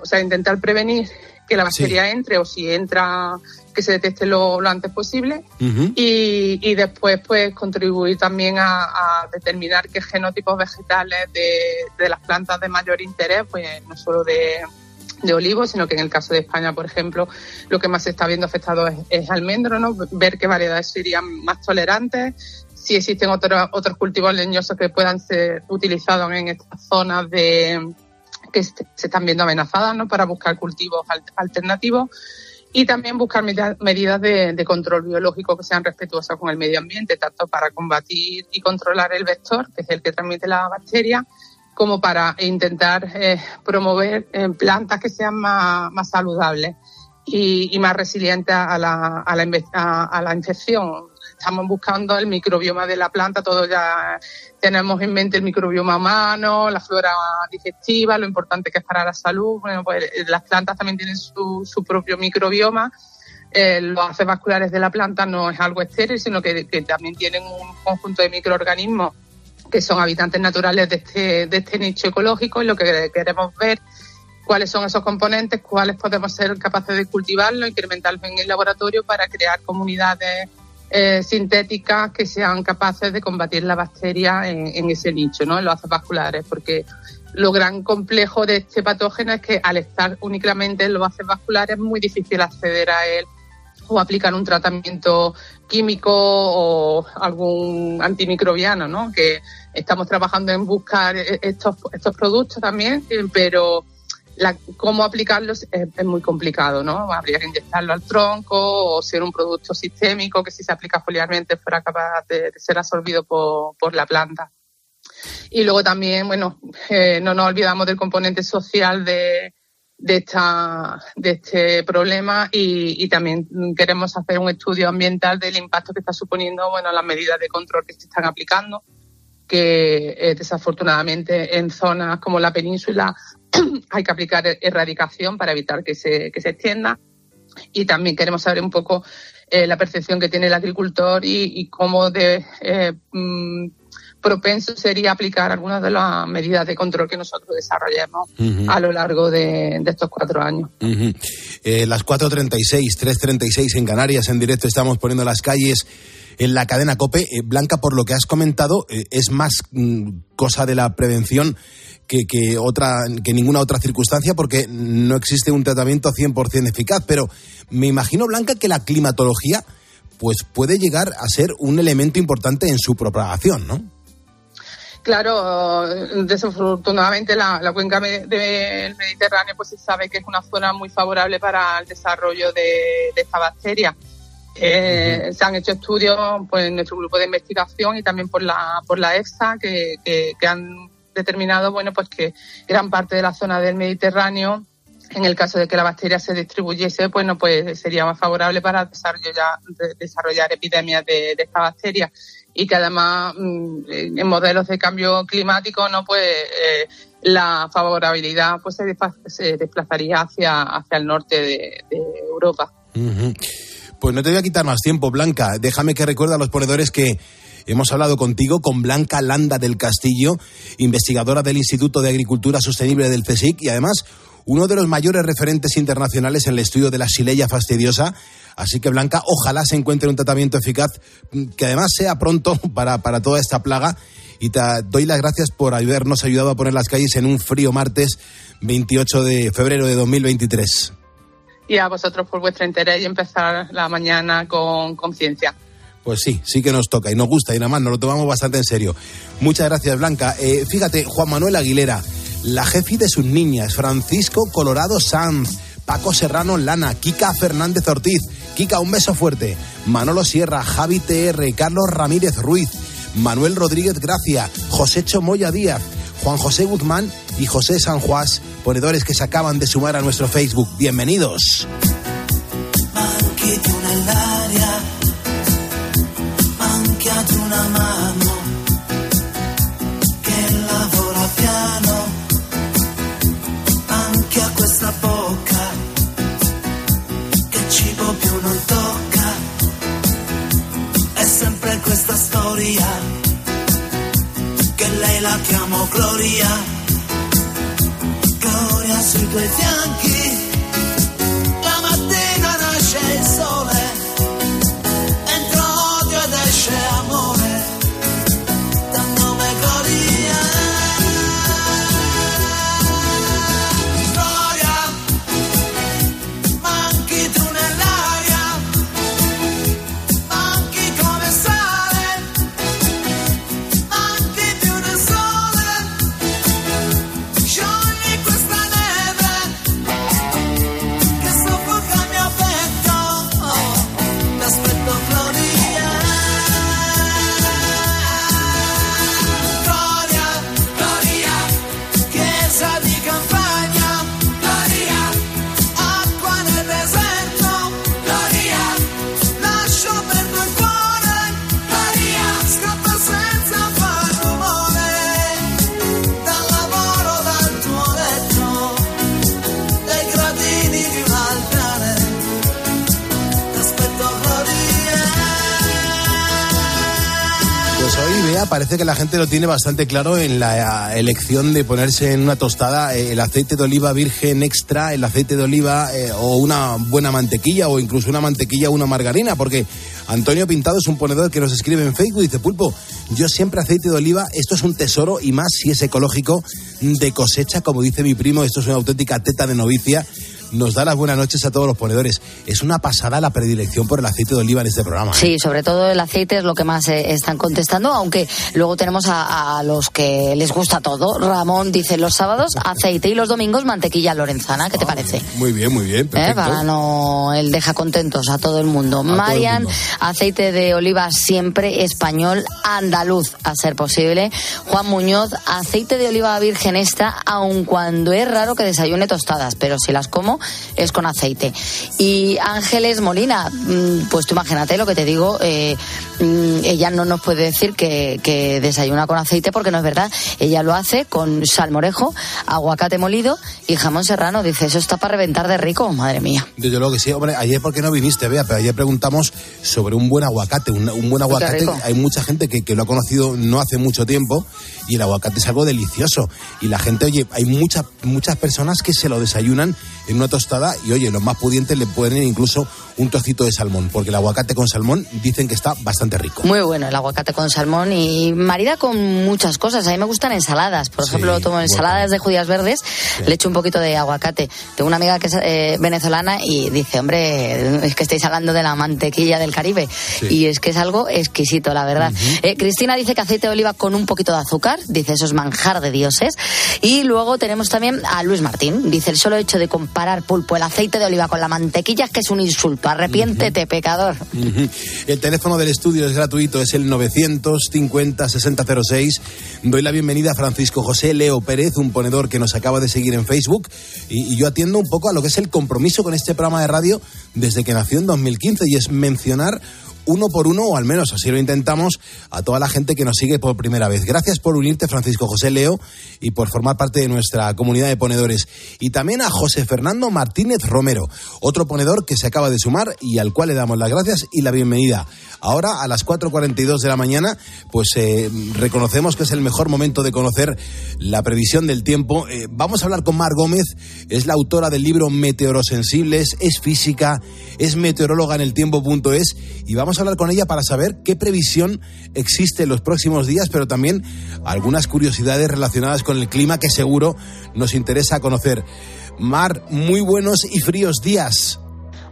O sea, intentar prevenir que la bacteria entre o si entra que se detecte lo, lo antes posible. Y, y después pues contribuir también a, a determinar qué genotipos vegetales de, de las plantas de mayor interés, pues no solo de, de olivos, sino que en el caso de España, por ejemplo, lo que más se está viendo afectado es, es almendro, ¿no? Ver qué variedades serían más tolerantes, si existen otros otros cultivos leñosos que puedan ser utilizados en estas zonas de que se están viendo amenazadas, ¿no? Para buscar cultivos al- alternativos y también buscar medidas de, control biológico que sean respetuosas con el medio ambiente, tanto para combatir y controlar el vector, que es el que transmite la bacteria, como para intentar eh, promover eh, plantas que sean más, saludables y, más resilientes a la, a la infección. Estamos buscando el microbioma de la planta, todos ya tenemos en mente el microbioma humano, la flora digestiva, lo importante que es para la salud. Bueno, pues eh, las plantas también tienen su, su propio microbioma. Eh, los haces vasculares de la planta no es algo estéril, sino que, que también tienen un conjunto de microorganismos que son habitantes naturales de este, de este nicho ecológico y lo que queremos ver cuáles son esos componentes, cuáles podemos ser capaces de cultivarlos, incrementarlos en el laboratorio para crear comunidades eh, sintéticas que sean capaces de combatir la bacteria en, en ese nicho, ¿no? en los haces vasculares, porque lo gran complejo de este patógeno es que al estar únicamente en los haces vasculares es muy difícil acceder a él o aplicar un tratamiento químico o algún antimicrobiano, ¿no? Que estamos trabajando en buscar e- estos, estos productos también, eh, pero la- cómo aplicarlos es, muy complicado, ¿no? Habría que inyectarlo al tronco o ser un producto sistémico que si se aplica foliarmente fuera capaz de, ser absorbido por, por la planta. Y luego también, bueno, eh, no nos olvidamos del componente social de, de, esta, de este problema y, y también queremos hacer un estudio ambiental del impacto que está suponiendo bueno, las medidas de control que se están aplicando, que eh, desafortunadamente en zonas como la península hay que aplicar erradicación para evitar que se, que se extienda. Y también queremos saber un poco eh, la percepción que tiene el agricultor y, y cómo de eh, mm, propenso sería aplicar algunas de las medidas de control que nosotros desarrollemos Ujú. a lo largo de, de estos cuatro años. Ujú. Eh, las 4.36, 3.36 en Canarias, en directo estamos poniendo las calles en la cadena COPE. Eh, Blanca, por lo que has comentado, eh, es más mm, cosa de la prevención que, que, otra, que ninguna otra circunstancia porque no existe un tratamiento 100% eficaz. Pero me imagino, Blanca, que la climatología pues puede llegar a ser un elemento importante en su propagación, ¿no? Claro, desafortunadamente la, la cuenca del Mediterráneo pues se sabe que es una zona muy favorable para el desarrollo de, de esta bacteria. Eh, Se han hecho estudios pues, en nuestro grupo de investigación y también por la, por la EFSA que, que- que han determinado bueno, pues que gran parte de la zona del Mediterráneo, en el caso de que la bacteria se distribuyese, bueno, pues sería más favorable para desarrollar, de- desarrollar epidemias de, esta bacteria y que además mm, en modelos de cambio climático no pues eh, la favorabilidad pues se, se desplazaría hacia hacia el norte de, Europa. Pues no te voy a quitar más tiempo, Blanca. Déjame que recuerde a los ponedores que hemos hablado contigo con Blanca Landa del Castillo, investigadora del Instituto de Agricultura Sostenible del CSIC y además uno de los mayores referentes internacionales en el estudio de la Sileia fastidiosa. Así que, Blanca, ojalá se encuentre un tratamiento eficaz mm, que además sea pronto para, para toda esta plaga. Y te doy las gracias por habernos ayudado a poner las calles en un frío martes 28 de febrero de 2023. y a vosotros por vuestro interés y empezar la mañana con conciencia. Pues sí, sí que nos toca y nos gusta y nada más, nos lo tomamos bastante en serio. Muchas gracias, Blanca. Eh, fíjate, Juan Manuel Aguilera, la jefe de sus niñas, Francisco Colorado Sanz, Paco Serrano Lana, Kika Fernández Ortiz, Kika, un beso fuerte, Manolo Sierra, Javi TR, Carlos Ramírez Ruiz, Manuel Rodríguez Gracia, José Chomoya Díaz, Juan José Guzmán y José San Juás, ponedores que se acaban de sumar a nuestro Facebook. Bienvenidos. Una mano che lavora piano, anche a questa bocca che cibo più non tocca, è sempre questa storia che lei la chiamo Gloria, Gloria sui tuoi fianchi. Que la gente lo tiene bastante claro en la eh, elección de ponerse en una tostada eh, el aceite de oliva virgen extra, el aceite de oliva eh, o una buena mantequilla o incluso una mantequilla o una margarina, porque Antonio Pintado es un ponedor que nos escribe en Facebook y dice, Pulpo, yo siempre aceite de oliva, esto es un tesoro y más si es ecológico de cosecha, como dice mi primo, esto es una auténtica teta de novicia. Nos da las buenas noches a todos los ponedores. Es una pasada la predilección por el aceite de oliva en este programa. ¿eh? Sí, sobre todo el aceite es lo que más eh, están contestando, aunque luego tenemos a, a los que les gusta todo. Ramón dice los sábados aceite y los domingos mantequilla lorenzana. ¿Qué te parece? Muy bien, muy bien. ¿Eh? Perfecto. Para no, él deja contentos a todo el mundo. Marian, mundo. aceite de oliva siempre español, andaluz, a ser posible. Juan Muñoz, aceite de oliva virgen extra, aun cuando es raro que desayune tostadas, pero si las como es con aceite. Y Ángeles Molina, mm, pues tú imagínate lo que te digo, eh, mm, ella no nos puede decir que, que desayuna con aceite porque no es verdad. Ella lo hace con salmorejo, aguacate molido y jamón serrano. Dice, eso está para reventar de rico, madre mía. Desde luego que sí, hombre, ayer porque no viniste, vea, pero ayer preguntamos sobre un buen aguacate, un, un buen aguacate. Hay mucha gente que, que lo ha conocido no hace mucho tiempo y el aguacate es algo delicioso. Y la gente, oye, hay muchas muchas personas que se lo desayunan en una tostada y, oye, los más pudientes le ponen incluso un trocito de salmón, porque el aguacate con salmón dicen que está bastante rico. Muy bueno el aguacate con salmón y marida con muchas cosas. A mí me gustan ensaladas. Por ejemplo, tomo ensaladas de judías verdes, le echo un poquito de aguacate. Tengo una amiga que es eh, venezolana y dice, hombre, es que estáis hablando de la mantequilla del Caribe. Y es que es algo exquisito, la verdad. Eh, Cristina dice que aceite de oliva con un poquito de azúcar. Dice, eso es manjar de dioses. Y luego tenemos también a Luis Martín. Dice, el solo hecho de comparar pulpo, el aceite de oliva con la mantequilla es que es un insulto. Arrepiéntete, pecador. El teléfono del estudio es gratuito, es el 950-6006. Doy la bienvenida a Francisco José Leo Pérez, un ponedor que nos acaba de seguir en Facebook. Y, y yo atiendo un poco a lo que es el compromiso con este programa de radio desde que nació en 2015 y es mencionar uno por uno, o al menos así lo intentamos, a toda la gente que nos sigue por primera vez. Gracias por unirte, Francisco José Leo, y por formar parte de nuestra comunidad de ponedores. Y también a José Fernando Martínez Romero, otro ponedor que se acaba de sumar y al cual le damos las gracias y la bienvenida. Ahora, a las 4.42 de la mañana, pues eh, reconocemos que es el mejor momento de conocer la previsión del tiempo. Eh, vamos a hablar con Mar Gómez, es la autora del libro Meteorosensibles, es física, es meteoróloga en el tiempo.es y vamos a hablar con ella para saber qué previsión existe en los próximos días, pero también algunas curiosidades relacionadas con el clima que seguro nos interesa conocer. Mar, muy buenos y fríos días.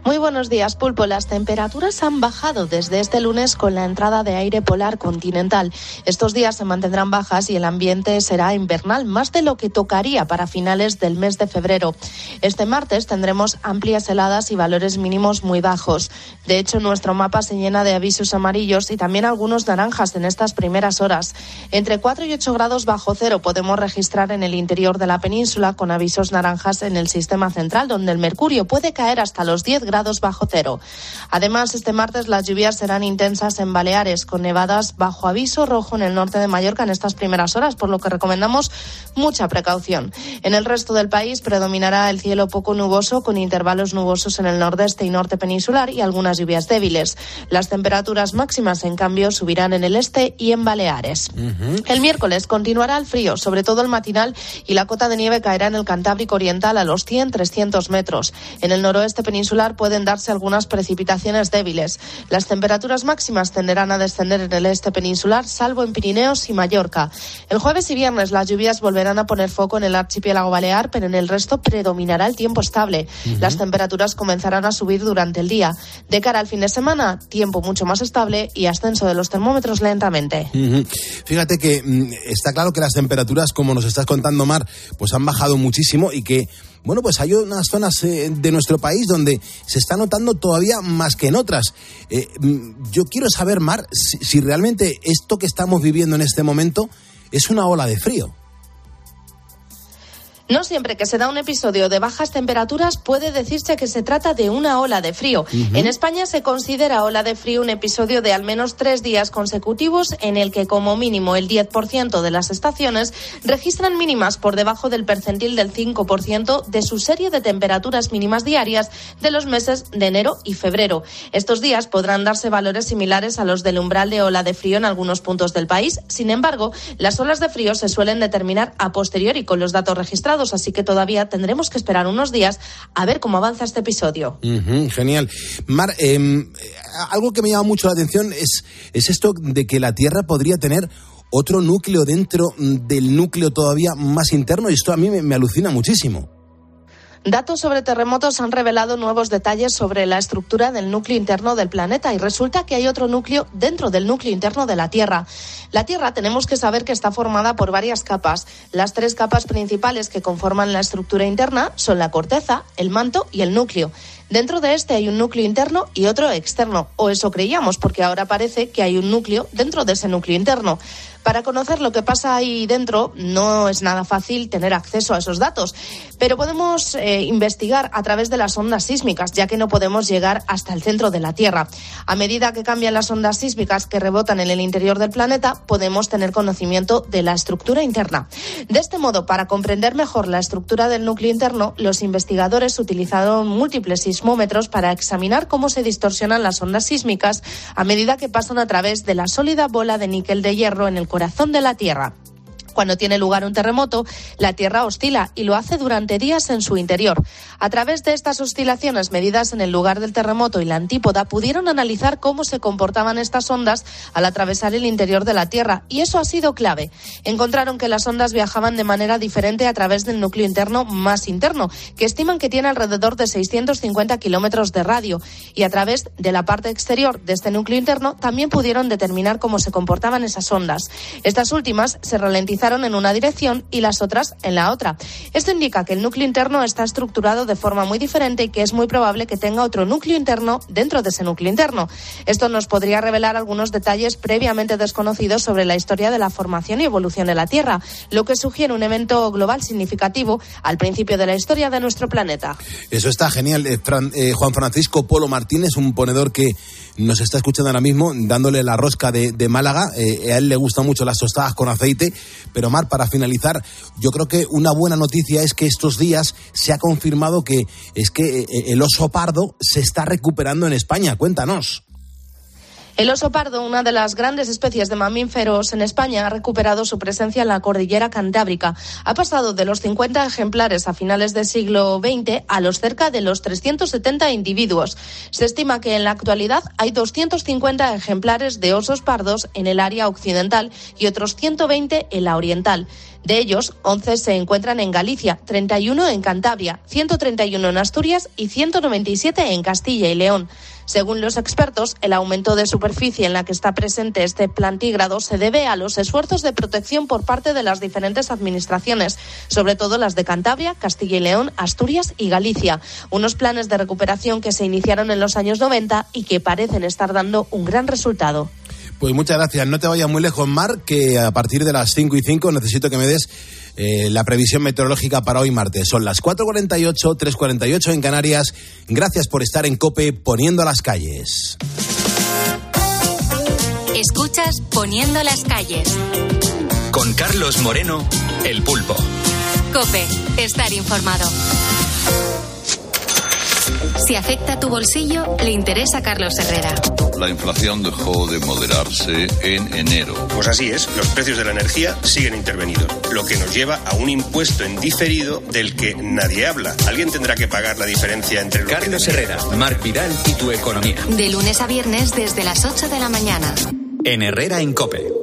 Muy buenos días, Pulpo. Las temperaturas han bajado desde este lunes con la entrada de aire polar continental. Estos días se mantendrán bajas y el ambiente será invernal, más de lo que tocaría para finales del mes de febrero. Este martes tendremos amplias heladas y valores mínimos muy bajos. De hecho, nuestro mapa se llena de avisos amarillos y también algunos naranjas en estas primeras horas. Entre 4 y 8 grados bajo cero podemos registrar en el interior de la península con avisos naranjas en el sistema central, donde el mercurio puede caer hasta los 10 grados bajo cero. Además, este martes las lluvias serán intensas en Baleares, con nevadas bajo aviso rojo en el norte de Mallorca en estas primeras horas, por lo que recomendamos mucha precaución. En el resto del país predominará el cielo poco nuboso, con intervalos nubosos en el nordeste y norte peninsular y algunas lluvias débiles. Las temperaturas máximas, en cambio, subirán en el este y en Baleares. El miércoles continuará el frío, sobre todo el matinal, y la cota de nieve caerá en el Cantábrico Oriental a los 100-300 metros. En el noroeste peninsular pueden darse algunas precipitaciones débiles. Las temperaturas máximas tenderán a descender en el este peninsular, salvo en Pirineos y Mallorca. El jueves y viernes las lluvias volverán a poner foco en el archipiélago balear, pero en el resto predominará el tiempo estable. Las temperaturas comenzarán a subir durante el día. De cara al fin de semana, tiempo mucho más estable y ascenso de los termómetros lentamente. Fíjate que mm, está claro que las temperaturas, como nos estás contando, Mar, pues han bajado muchísimo y que, bueno, pues hay unas zonas eh, de nuestro país donde se está notando todavía más que en otras. Eh, mm, yo quiero saber, Mar, si, si realmente esto que estamos viviendo en este momento es una ola de frío. No siempre que se da un episodio de bajas temperaturas puede decirse que se trata de una ola de frío. En España se considera ola de frío un episodio de al menos tres días consecutivos en el que como mínimo el 10% de las estaciones registran mínimas por debajo del percentil del 5% de su serie de temperaturas mínimas diarias de los meses de enero y febrero. Estos días podrán darse valores similares a los del umbral de ola de frío en algunos puntos del país. Sin embargo, las olas de frío se suelen determinar a posteriori con los datos registrados, así que todavía tendremos que esperar unos días a ver cómo avanza este episodio. Genial. Mar, em, algo que me llama mucho la atención es, es esto de que la Tierra podría tener otro núcleo dentro del núcleo todavía más interno y esto a mí me alucina muchísimo. Datos sobre terremotos han revelado nuevos detalles sobre la estructura del núcleo interno del planeta y resulta que hay otro núcleo dentro del núcleo interno de la Tierra. La Tierra tenemos que saber que está formada por varias capas. Las tres capas principales que conforman la estructura interna son la corteza, el manto y el núcleo. Dentro de este hay un núcleo interno y otro externo, o eso creíamos, porque ahora parece que hay un núcleo dentro de ese núcleo interno. Para conocer lo que pasa ahí dentro no es nada fácil tener acceso a esos datos, pero podemos eh, investigar a través de las ondas sísmicas, ya que no podemos llegar hasta el centro de la Tierra. A medida que cambian las ondas sísmicas que rebotan en el interior del planeta, podemos tener conocimiento de la estructura interna. De este modo, para comprender mejor la estructura del núcleo interno, los investigadores utilizaron múltiples para examinar cómo se distorsionan las ondas sísmicas a medida que pasan a través de la sólida bola de níquel de hierro en el corazón de la Tierra. Cuando tiene lugar un terremoto, la Tierra oscila y lo hace durante días en su interior. A través de estas oscilaciones medidas en el lugar del terremoto y la antípoda, pudieron analizar cómo se comportaban estas ondas al atravesar el interior de la Tierra, y eso ha sido clave. Encontraron que las ondas viajaban de manera diferente a través del núcleo interno más interno, que estiman que tiene alrededor de 650 kilómetros de radio, y a través de la parte exterior de este núcleo interno también pudieron determinar cómo se comportaban esas ondas. Estas últimas se ralentizaron en una dirección y las otras en la otra. Esto indica que el núcleo interno está estructurado de forma muy diferente y que es muy probable que tenga otro núcleo interno dentro de ese núcleo interno. Esto nos podría revelar algunos detalles previamente desconocidos sobre la historia de la formación y evolución de la Tierra, lo que sugiere un evento global significativo al principio de la historia de nuestro planeta. Eso está genial. Eh, eh, Juan Francisco Polo Martínez, un ponedor que nos está escuchando ahora mismo, dándole la rosca de, de Málaga. Eh, a él le gustan mucho las tostadas con aceite. Pero Mar, para finalizar, yo creo que una buena noticia es que estos días se ha confirmado que es que eh, el oso pardo se está recuperando en España. Cuéntanos. El oso pardo, una de las grandes especies de mamíferos en España, ha recuperado su presencia en la cordillera cantábrica. Ha pasado de los 50 ejemplares a finales del siglo XX a los cerca de los 370 individuos. Se estima que en la actualidad hay 250 ejemplares de osos pardos en el área occidental y otros 120 en la oriental. De ellos, 11 se encuentran en Galicia, 31 en Cantabria, 131 en Asturias y 197 en Castilla y León. Según los expertos, el aumento de superficie en la que está presente este plantígrado se debe a los esfuerzos de protección por parte de las diferentes administraciones, sobre todo las de Cantabria, Castilla y León, Asturias y Galicia. Unos planes de recuperación que se iniciaron en los años 90 y que parecen estar dando un gran resultado. Pues muchas gracias. No te vayas muy lejos, Mar, que a partir de las 5 y 5 necesito que me des eh, la previsión meteorológica para hoy martes. Son las 4.48, 3.48 en Canarias. Gracias por estar en Cope poniendo las calles. Escuchas Poniendo las calles. Con Carlos Moreno, El Pulpo. Cope, estar informado. Si afecta tu bolsillo, le interesa a Carlos Herrera. La inflación dejó de moderarse en enero. Pues así es, los precios de la energía siguen intervenidos, lo que nos lleva a un impuesto en diferido del que nadie habla. Alguien tendrá que pagar la diferencia entre lo Carlos Herrera, Marc Vidal y tu economía. De lunes a viernes desde las 8 de la mañana. En Herrera en Cope.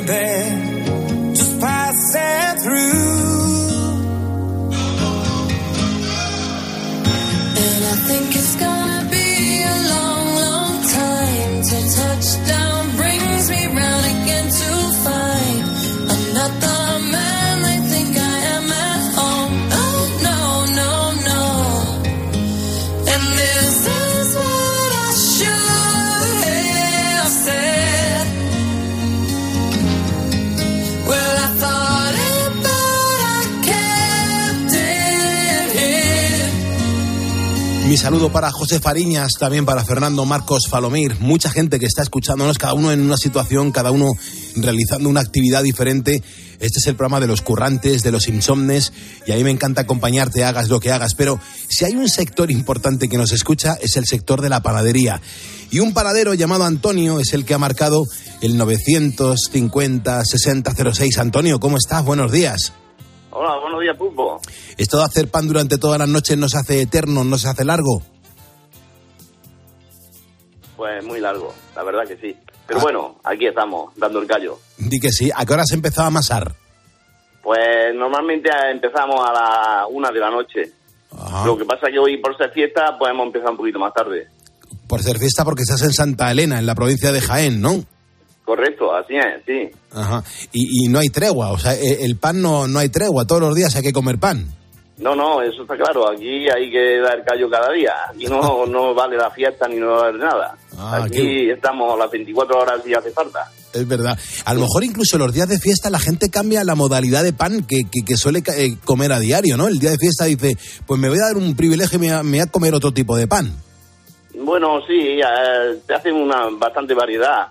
baby. Saludo para José Fariñas, también para Fernando Marcos Falomir, mucha gente que está escuchándonos, cada uno en una situación, cada uno realizando una actividad diferente. Este es el programa de los currantes, de los insomnes, y a mí me encanta acompañarte, hagas lo que hagas, pero si hay un sector importante que nos escucha es el sector de la panadería. Y un panadero llamado Antonio es el que ha marcado el 950-6006. Antonio, ¿cómo estás? Buenos días. Hola, buenos días, Pulpo. Esto de hacer pan durante todas las noches no se hace eterno, no se hace largo. Pues muy largo, la verdad que sí. Pero bueno, aquí estamos, dando el callo. Di que sí. ¿A qué hora se empezaba a amasar? Pues normalmente empezamos a la una de la noche. Lo que pasa que hoy, por ser fiesta, hemos empezado un poquito más tarde. Por ser fiesta porque estás en Santa Elena, en la provincia de Jaén, ¿no? Correcto, así es, sí. Ajá. Y, y no hay tregua, o sea, e- el pan no, no hay tregua, todos los días hay que comer pan. No, no, eso está claro. Aquí hay que dar callo cada día. Aquí no, no vale la fiesta ni no vale nada. Ah, Aquí estamos las 24 horas si hace falta. Es verdad. A lo mejor incluso los días de fiesta la gente cambia la modalidad de pan que, que, que suele eh, comer a diario, ¿no? El día de fiesta dice, pues me voy a dar un privilegio y me voy a, me voy a comer otro tipo de pan. Bueno, sí, eh, te hacen una bastante variedad,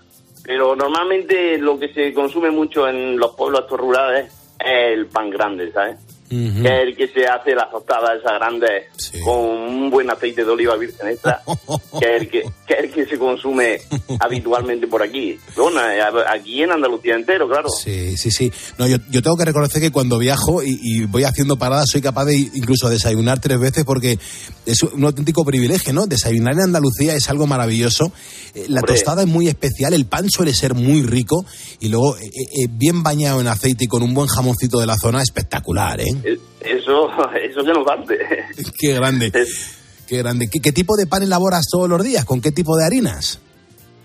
pero normalmente lo que se consume mucho en los pueblos rurales es el pan grande, ¿sabes? Que es el que se hace las tostadas esas grandes con un buen aceite de oliva virgen extra, que es el que, que es el que se consume habitualmente por aquí. Bueno, eh, aquí en Andalucía entero, claro. Sí, sí, sí. No, yo, yo tengo que reconocer que cuando viajo y, y voy haciendo paradas soy capaz de incluso desayunar tres veces porque es un auténtico privilegio, ¿no? Desayunar en Andalucía es algo maravilloso. Eh, La Hombre. tostada es muy especial, el pan suele ser muy rico y luego eh, eh, bien bañado en aceite y con un buen jamoncito de la zona, espectacular, ¿eh? Eso, eso que nos falte. Qué grande. Qué grande. ¿Qué, qué tipo de pan elaboras todos los días? ¿Con qué tipo de harinas?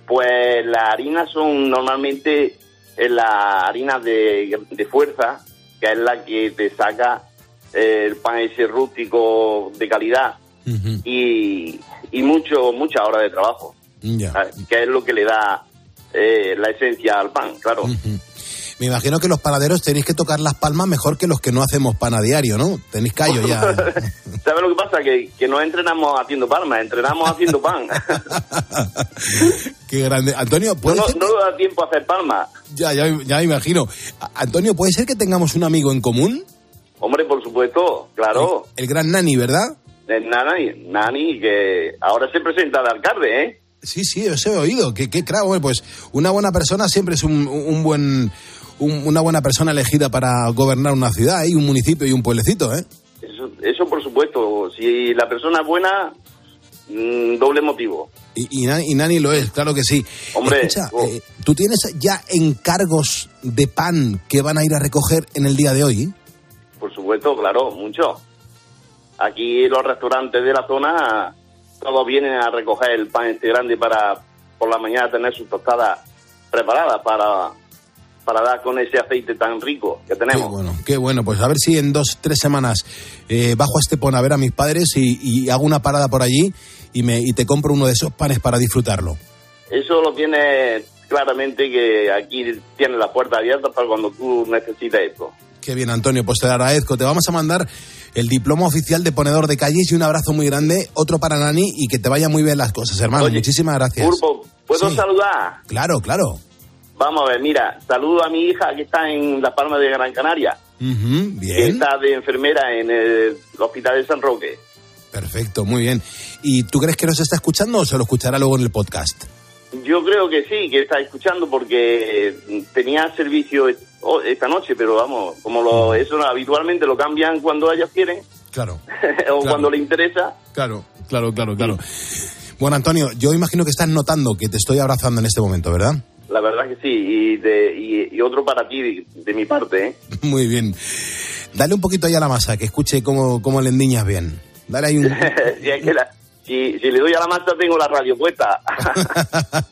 Pues las harinas son normalmente eh, las harinas de, de fuerza, que es la que te saca eh, el pan ese rústico de calidad y, y mucho muchas horas de trabajo, Ya. que es lo que le da eh, la esencia al pan, claro. Me imagino que los panaderos tenéis que tocar las palmas mejor que los que no hacemos pan a diario, ¿no? Tenéis callo ya. ¿Sabes lo que pasa? Que, que no entrenamos haciendo palmas, entrenamos haciendo pan. Qué grande. Antonio, No, ¿puede no, ser? no nos da tiempo a hacer palmas. Ya, ya, ya me imagino. Antonio, ¿puede ser que tengamos un amigo en común? Hombre, por supuesto, claro. El gran Nani, ¿verdad? El Nani, Nani, que ahora se presenta de alcalde, ¿eh? Sí, sí, os he oído. Qué, qué crack, pues una buena persona siempre es un, un buen, un- una buena persona elegida para gobernar una ciudad y un municipio y un pueblecito, ¿eh? Eso, eso por supuesto. Si la persona es buena, mm, doble motivo. Y, y, Nani, y Nani lo es, claro que sí. Hombre, Escucha, oh. eh, ¿tú tienes ya encargos de pan que van a ir a recoger en el día de hoy? Por supuesto, claro, mucho. Aquí los restaurantes de la zona, todos vienen a recoger el pan este grande para por la mañana tener sus tostadas preparadas para, para dar con ese aceite tan rico que tenemos. Bueno, qué bueno, pues a ver si en dos, tres semanas eh, bajo a Estepón a ver a mis padres y, y hago una parada por allí y, me, y te compro uno de esos panes para disfrutarlo. Eso lo tiene claramente que aquí tiene las puertas abiertas para cuando tú necesites esto. Qué bien, Antonio, pues te agradezco. Te vamos a mandar el diploma oficial de ponedor de calles y un abrazo muy grande, otro para Nani y que te vaya muy bien las cosas, hermano. Oye, Muchísimas gracias. Pulpo, ¿puedo Sí. saludar? Claro, claro. Vamos a ver, mira, saludo a mi hija que está en Las Palmas de Gran Canaria, Ujú, que bien, está de enfermera en el Hospital de San Roque. perfecto, muy bien. ¿Y tú crees que nos está escuchando o se lo escuchará luego en el podcast? Yo creo que sí, que está escuchando porque tenía servicio oh, esta noche, pero vamos, como lo, eso habitualmente lo cambian cuando ellas quieren Claro, o cuando le interesa. claro, claro, claro, claro. Bueno, Antonio, yo imagino que estás notando que te estoy abrazando en este momento, ¿verdad? La verdad que sí, y, de, y, y otro para ti de, de mi parte, ¿eh? Muy bien. Dale un poquito ahí a la masa, que escuche cómo, cómo le endiñas bien. Dale ahí un... si, es que la- si- si le doy a la masa tengo la radio puesta.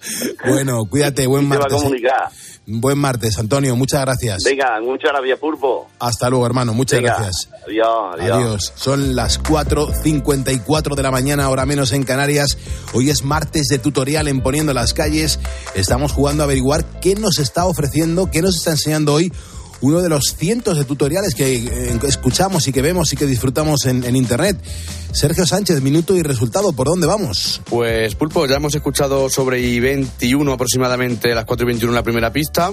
Bueno, cuídate, buen Se va a martes. ¿eh? Buen martes, Antonio, muchas gracias. Venga, muchas gracias, Pulpo. Hasta luego, hermano, muchas Venga, gracias. Adiós, adiós. Adiós. Son las 4.54 de la mañana, hora menos en Canarias. Hoy es martes de tutorial en Poniendo las Calles. Estamos jugando a averiguar qué nos está ofreciendo, qué nos está enseñando hoy uno de los cientos de tutoriales que eh, escuchamos y que vemos y que disfrutamos en, en Internet. Sergio Sánchez, minuto y resultado, ¿por dónde vamos? Pues Pulpo, ya hemos escuchado sobre I-21 aproximadamente las 4 y 21 en la primera pista.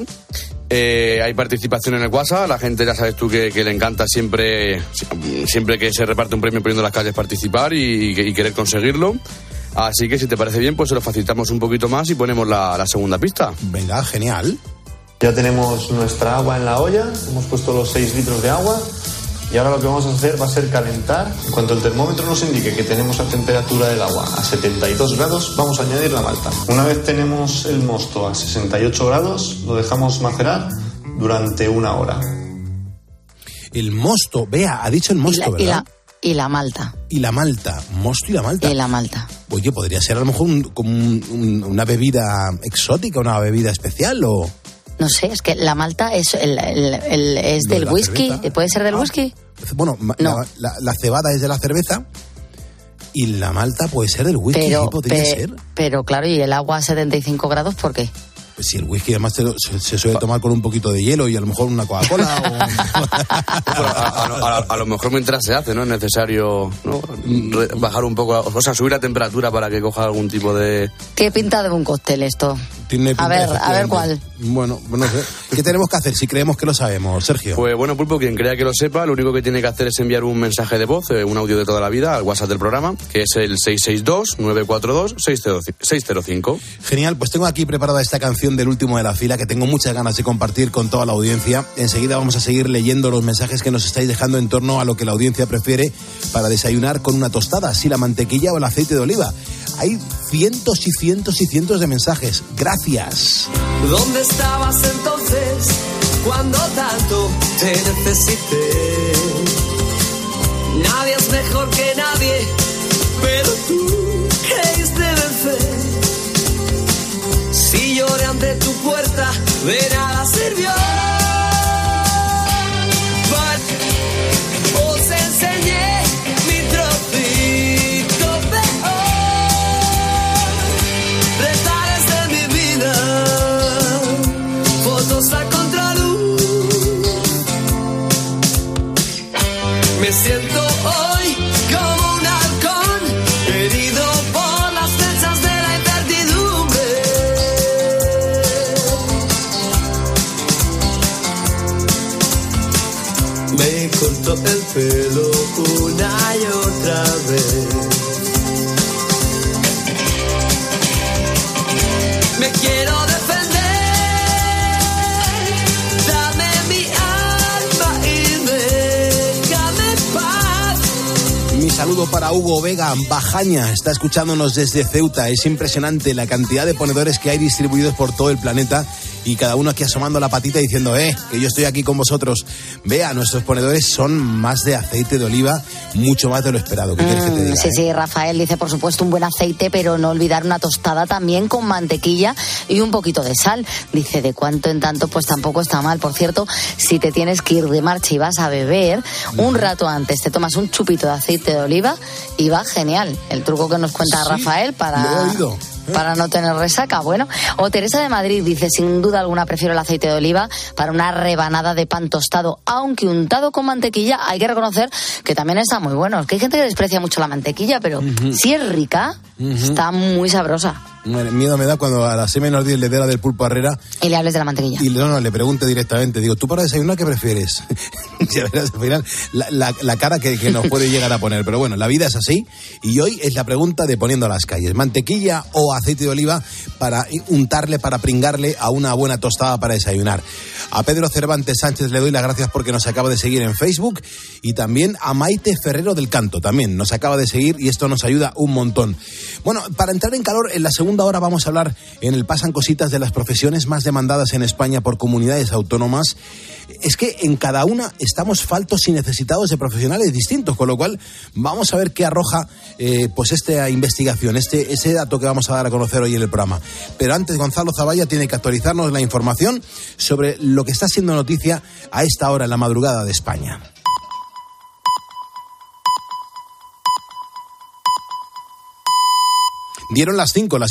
Eh, hay participación en el WhatsApp, la gente ya sabes tú que, que le encanta siempre, siempre que se reparte un premio poniendo las calles participar y, y querer conseguirlo. Así que si te parece bien, pues se lo facilitamos un poquito más y ponemos la, la segunda pista. Venga, genial. Ya tenemos nuestra agua en la olla, hemos puesto los 6 litros de agua y ahora lo que vamos a hacer va a ser calentar. En cuanto el termómetro nos indique que tenemos la temperatura del agua a 72 grados, vamos a añadir la malta. Una vez tenemos el mosto a 68 grados, lo dejamos macerar durante una hora. El mosto, vea, ha dicho el Y mosto, la, y, ¿verdad? la, y la malta. Y la malta, mosto y la malta. Y la malta. Oye, podría ser a lo mejor un- como un- un- una bebida exótica, una bebida especial o... No sé, es que la malta es, el, el- el- es de del whisky. cerveza. ¿Puede ser del Ah. whisky? Bueno, ma- No. la, la- la cebada es de la cerveza y la malta puede ser del whisky, Pero, ¿sí podría pe- ser? pero claro, ¿y el agua a 75 grados por qué? Pues si el whisky además se, se suele tomar con un poquito de hielo y a lo mejor una Coca-Cola Pero a, a- a- a lo mejor mientras se hace, ¿no? Es necesario ¿no? Re- bajar un poco, o sea, subir la temperatura para que coja algún tipo de... ¿Qué pinta de un cóctel esto? Tiene pinta, A ver, a ver cuál. Bueno, no sé. ¿Qué tenemos que hacer si creemos que lo sabemos, Sergio? Pues bueno, Pulpo, quien crea que lo sepa, lo único que tiene que hacer es enviar un mensaje de voz, eh, un audio de toda la vida, al WhatsApp del programa, que es el 662-942-605. Genial, pues tengo aquí preparada esta canción del último de la fila que tengo muchas ganas de compartir con toda la audiencia. Enseguida vamos a seguir leyendo los mensajes que nos estáis dejando en torno a lo que la audiencia prefiere para desayunar con una tostada, si la mantequilla o el aceite de oliva. Hay cientos y cientos y cientos de mensajes. Gracias. ¿Dónde estabas entonces cuando tanto te necesité? Nadie es mejor que nadie, pero tú creíste. Si lloré ante tu puerta, de nada sirvió. El pelo una y otra vez. Me quiero defender. Dame mi alma y paz. Mi saludo para Hugo Vega, Bajaña, está escuchándonos desde Ceuta. Es impresionante la cantidad de ponedores que hay distribuidos por todo el planeta y cada uno aquí asomando la patita diciendo, eh, que yo estoy aquí con vosotros. Vea, nuestros ponedores son más de aceite de oliva, mucho más de lo esperado. ¿Qué quieres que te Mm, diga? sí, eh? sí, Rafael dice, por supuesto, un buen aceite, pero no olvidar una tostada también con mantequilla y un poquito de sal. Dice, de cuanto en tanto, pues tampoco está mal. Por cierto, si te tienes que ir de marcha y vas a beber, un rato antes te tomas un chupito de aceite de oliva y va genial. El truco que nos cuenta Rafael Lo he para... oído. Para no tener resaca, bueno. O Teresa de Madrid dice, sin duda alguna prefiero el aceite de oliva para una rebanada de pan tostado, aunque untado con mantequilla, hay que reconocer que también está muy bueno. Es que hay gente que desprecia mucho la mantequilla, pero si es rica, está muy sabrosa. Miedo me da cuando a las 6 menos 10 le dé la del pulpo Herrera Y le hables de la mantequilla. y no, no, le pregunte directamente. Digo, ¿tú para desayunar qué prefieres? ya verás al final la, la- la cara que, que nos puede llegar a poner. Pero bueno, la vida es así. Y hoy es la pregunta de poniendo a las calles. ¿Mantequilla o aceite de oliva para untarle, para pringarle a una buena tostada para desayunar? A Pedro Cervantes Sánchez le doy las gracias porque nos acaba de seguir en Facebook. Y también a Maite Ferrero del Canto también nos acaba de seguir y esto nos ayuda un montón. Bueno, para entrar en calor, en la segunda hora vamos a hablar en el Pasan Cositas de las profesiones más demandadas en España por comunidades autónomas. Es que en cada una estamos faltos y necesitados de profesionales distintos, con lo cual vamos a ver qué arroja eh, pues esta investigación, este, ese dato que vamos a dar a conocer hoy en el programa. Pero antes, Gonzalo Zavalla tiene que actualizarnos la información sobre lo que está siendo noticia a esta hora en la madrugada de España. Dieron las 5, las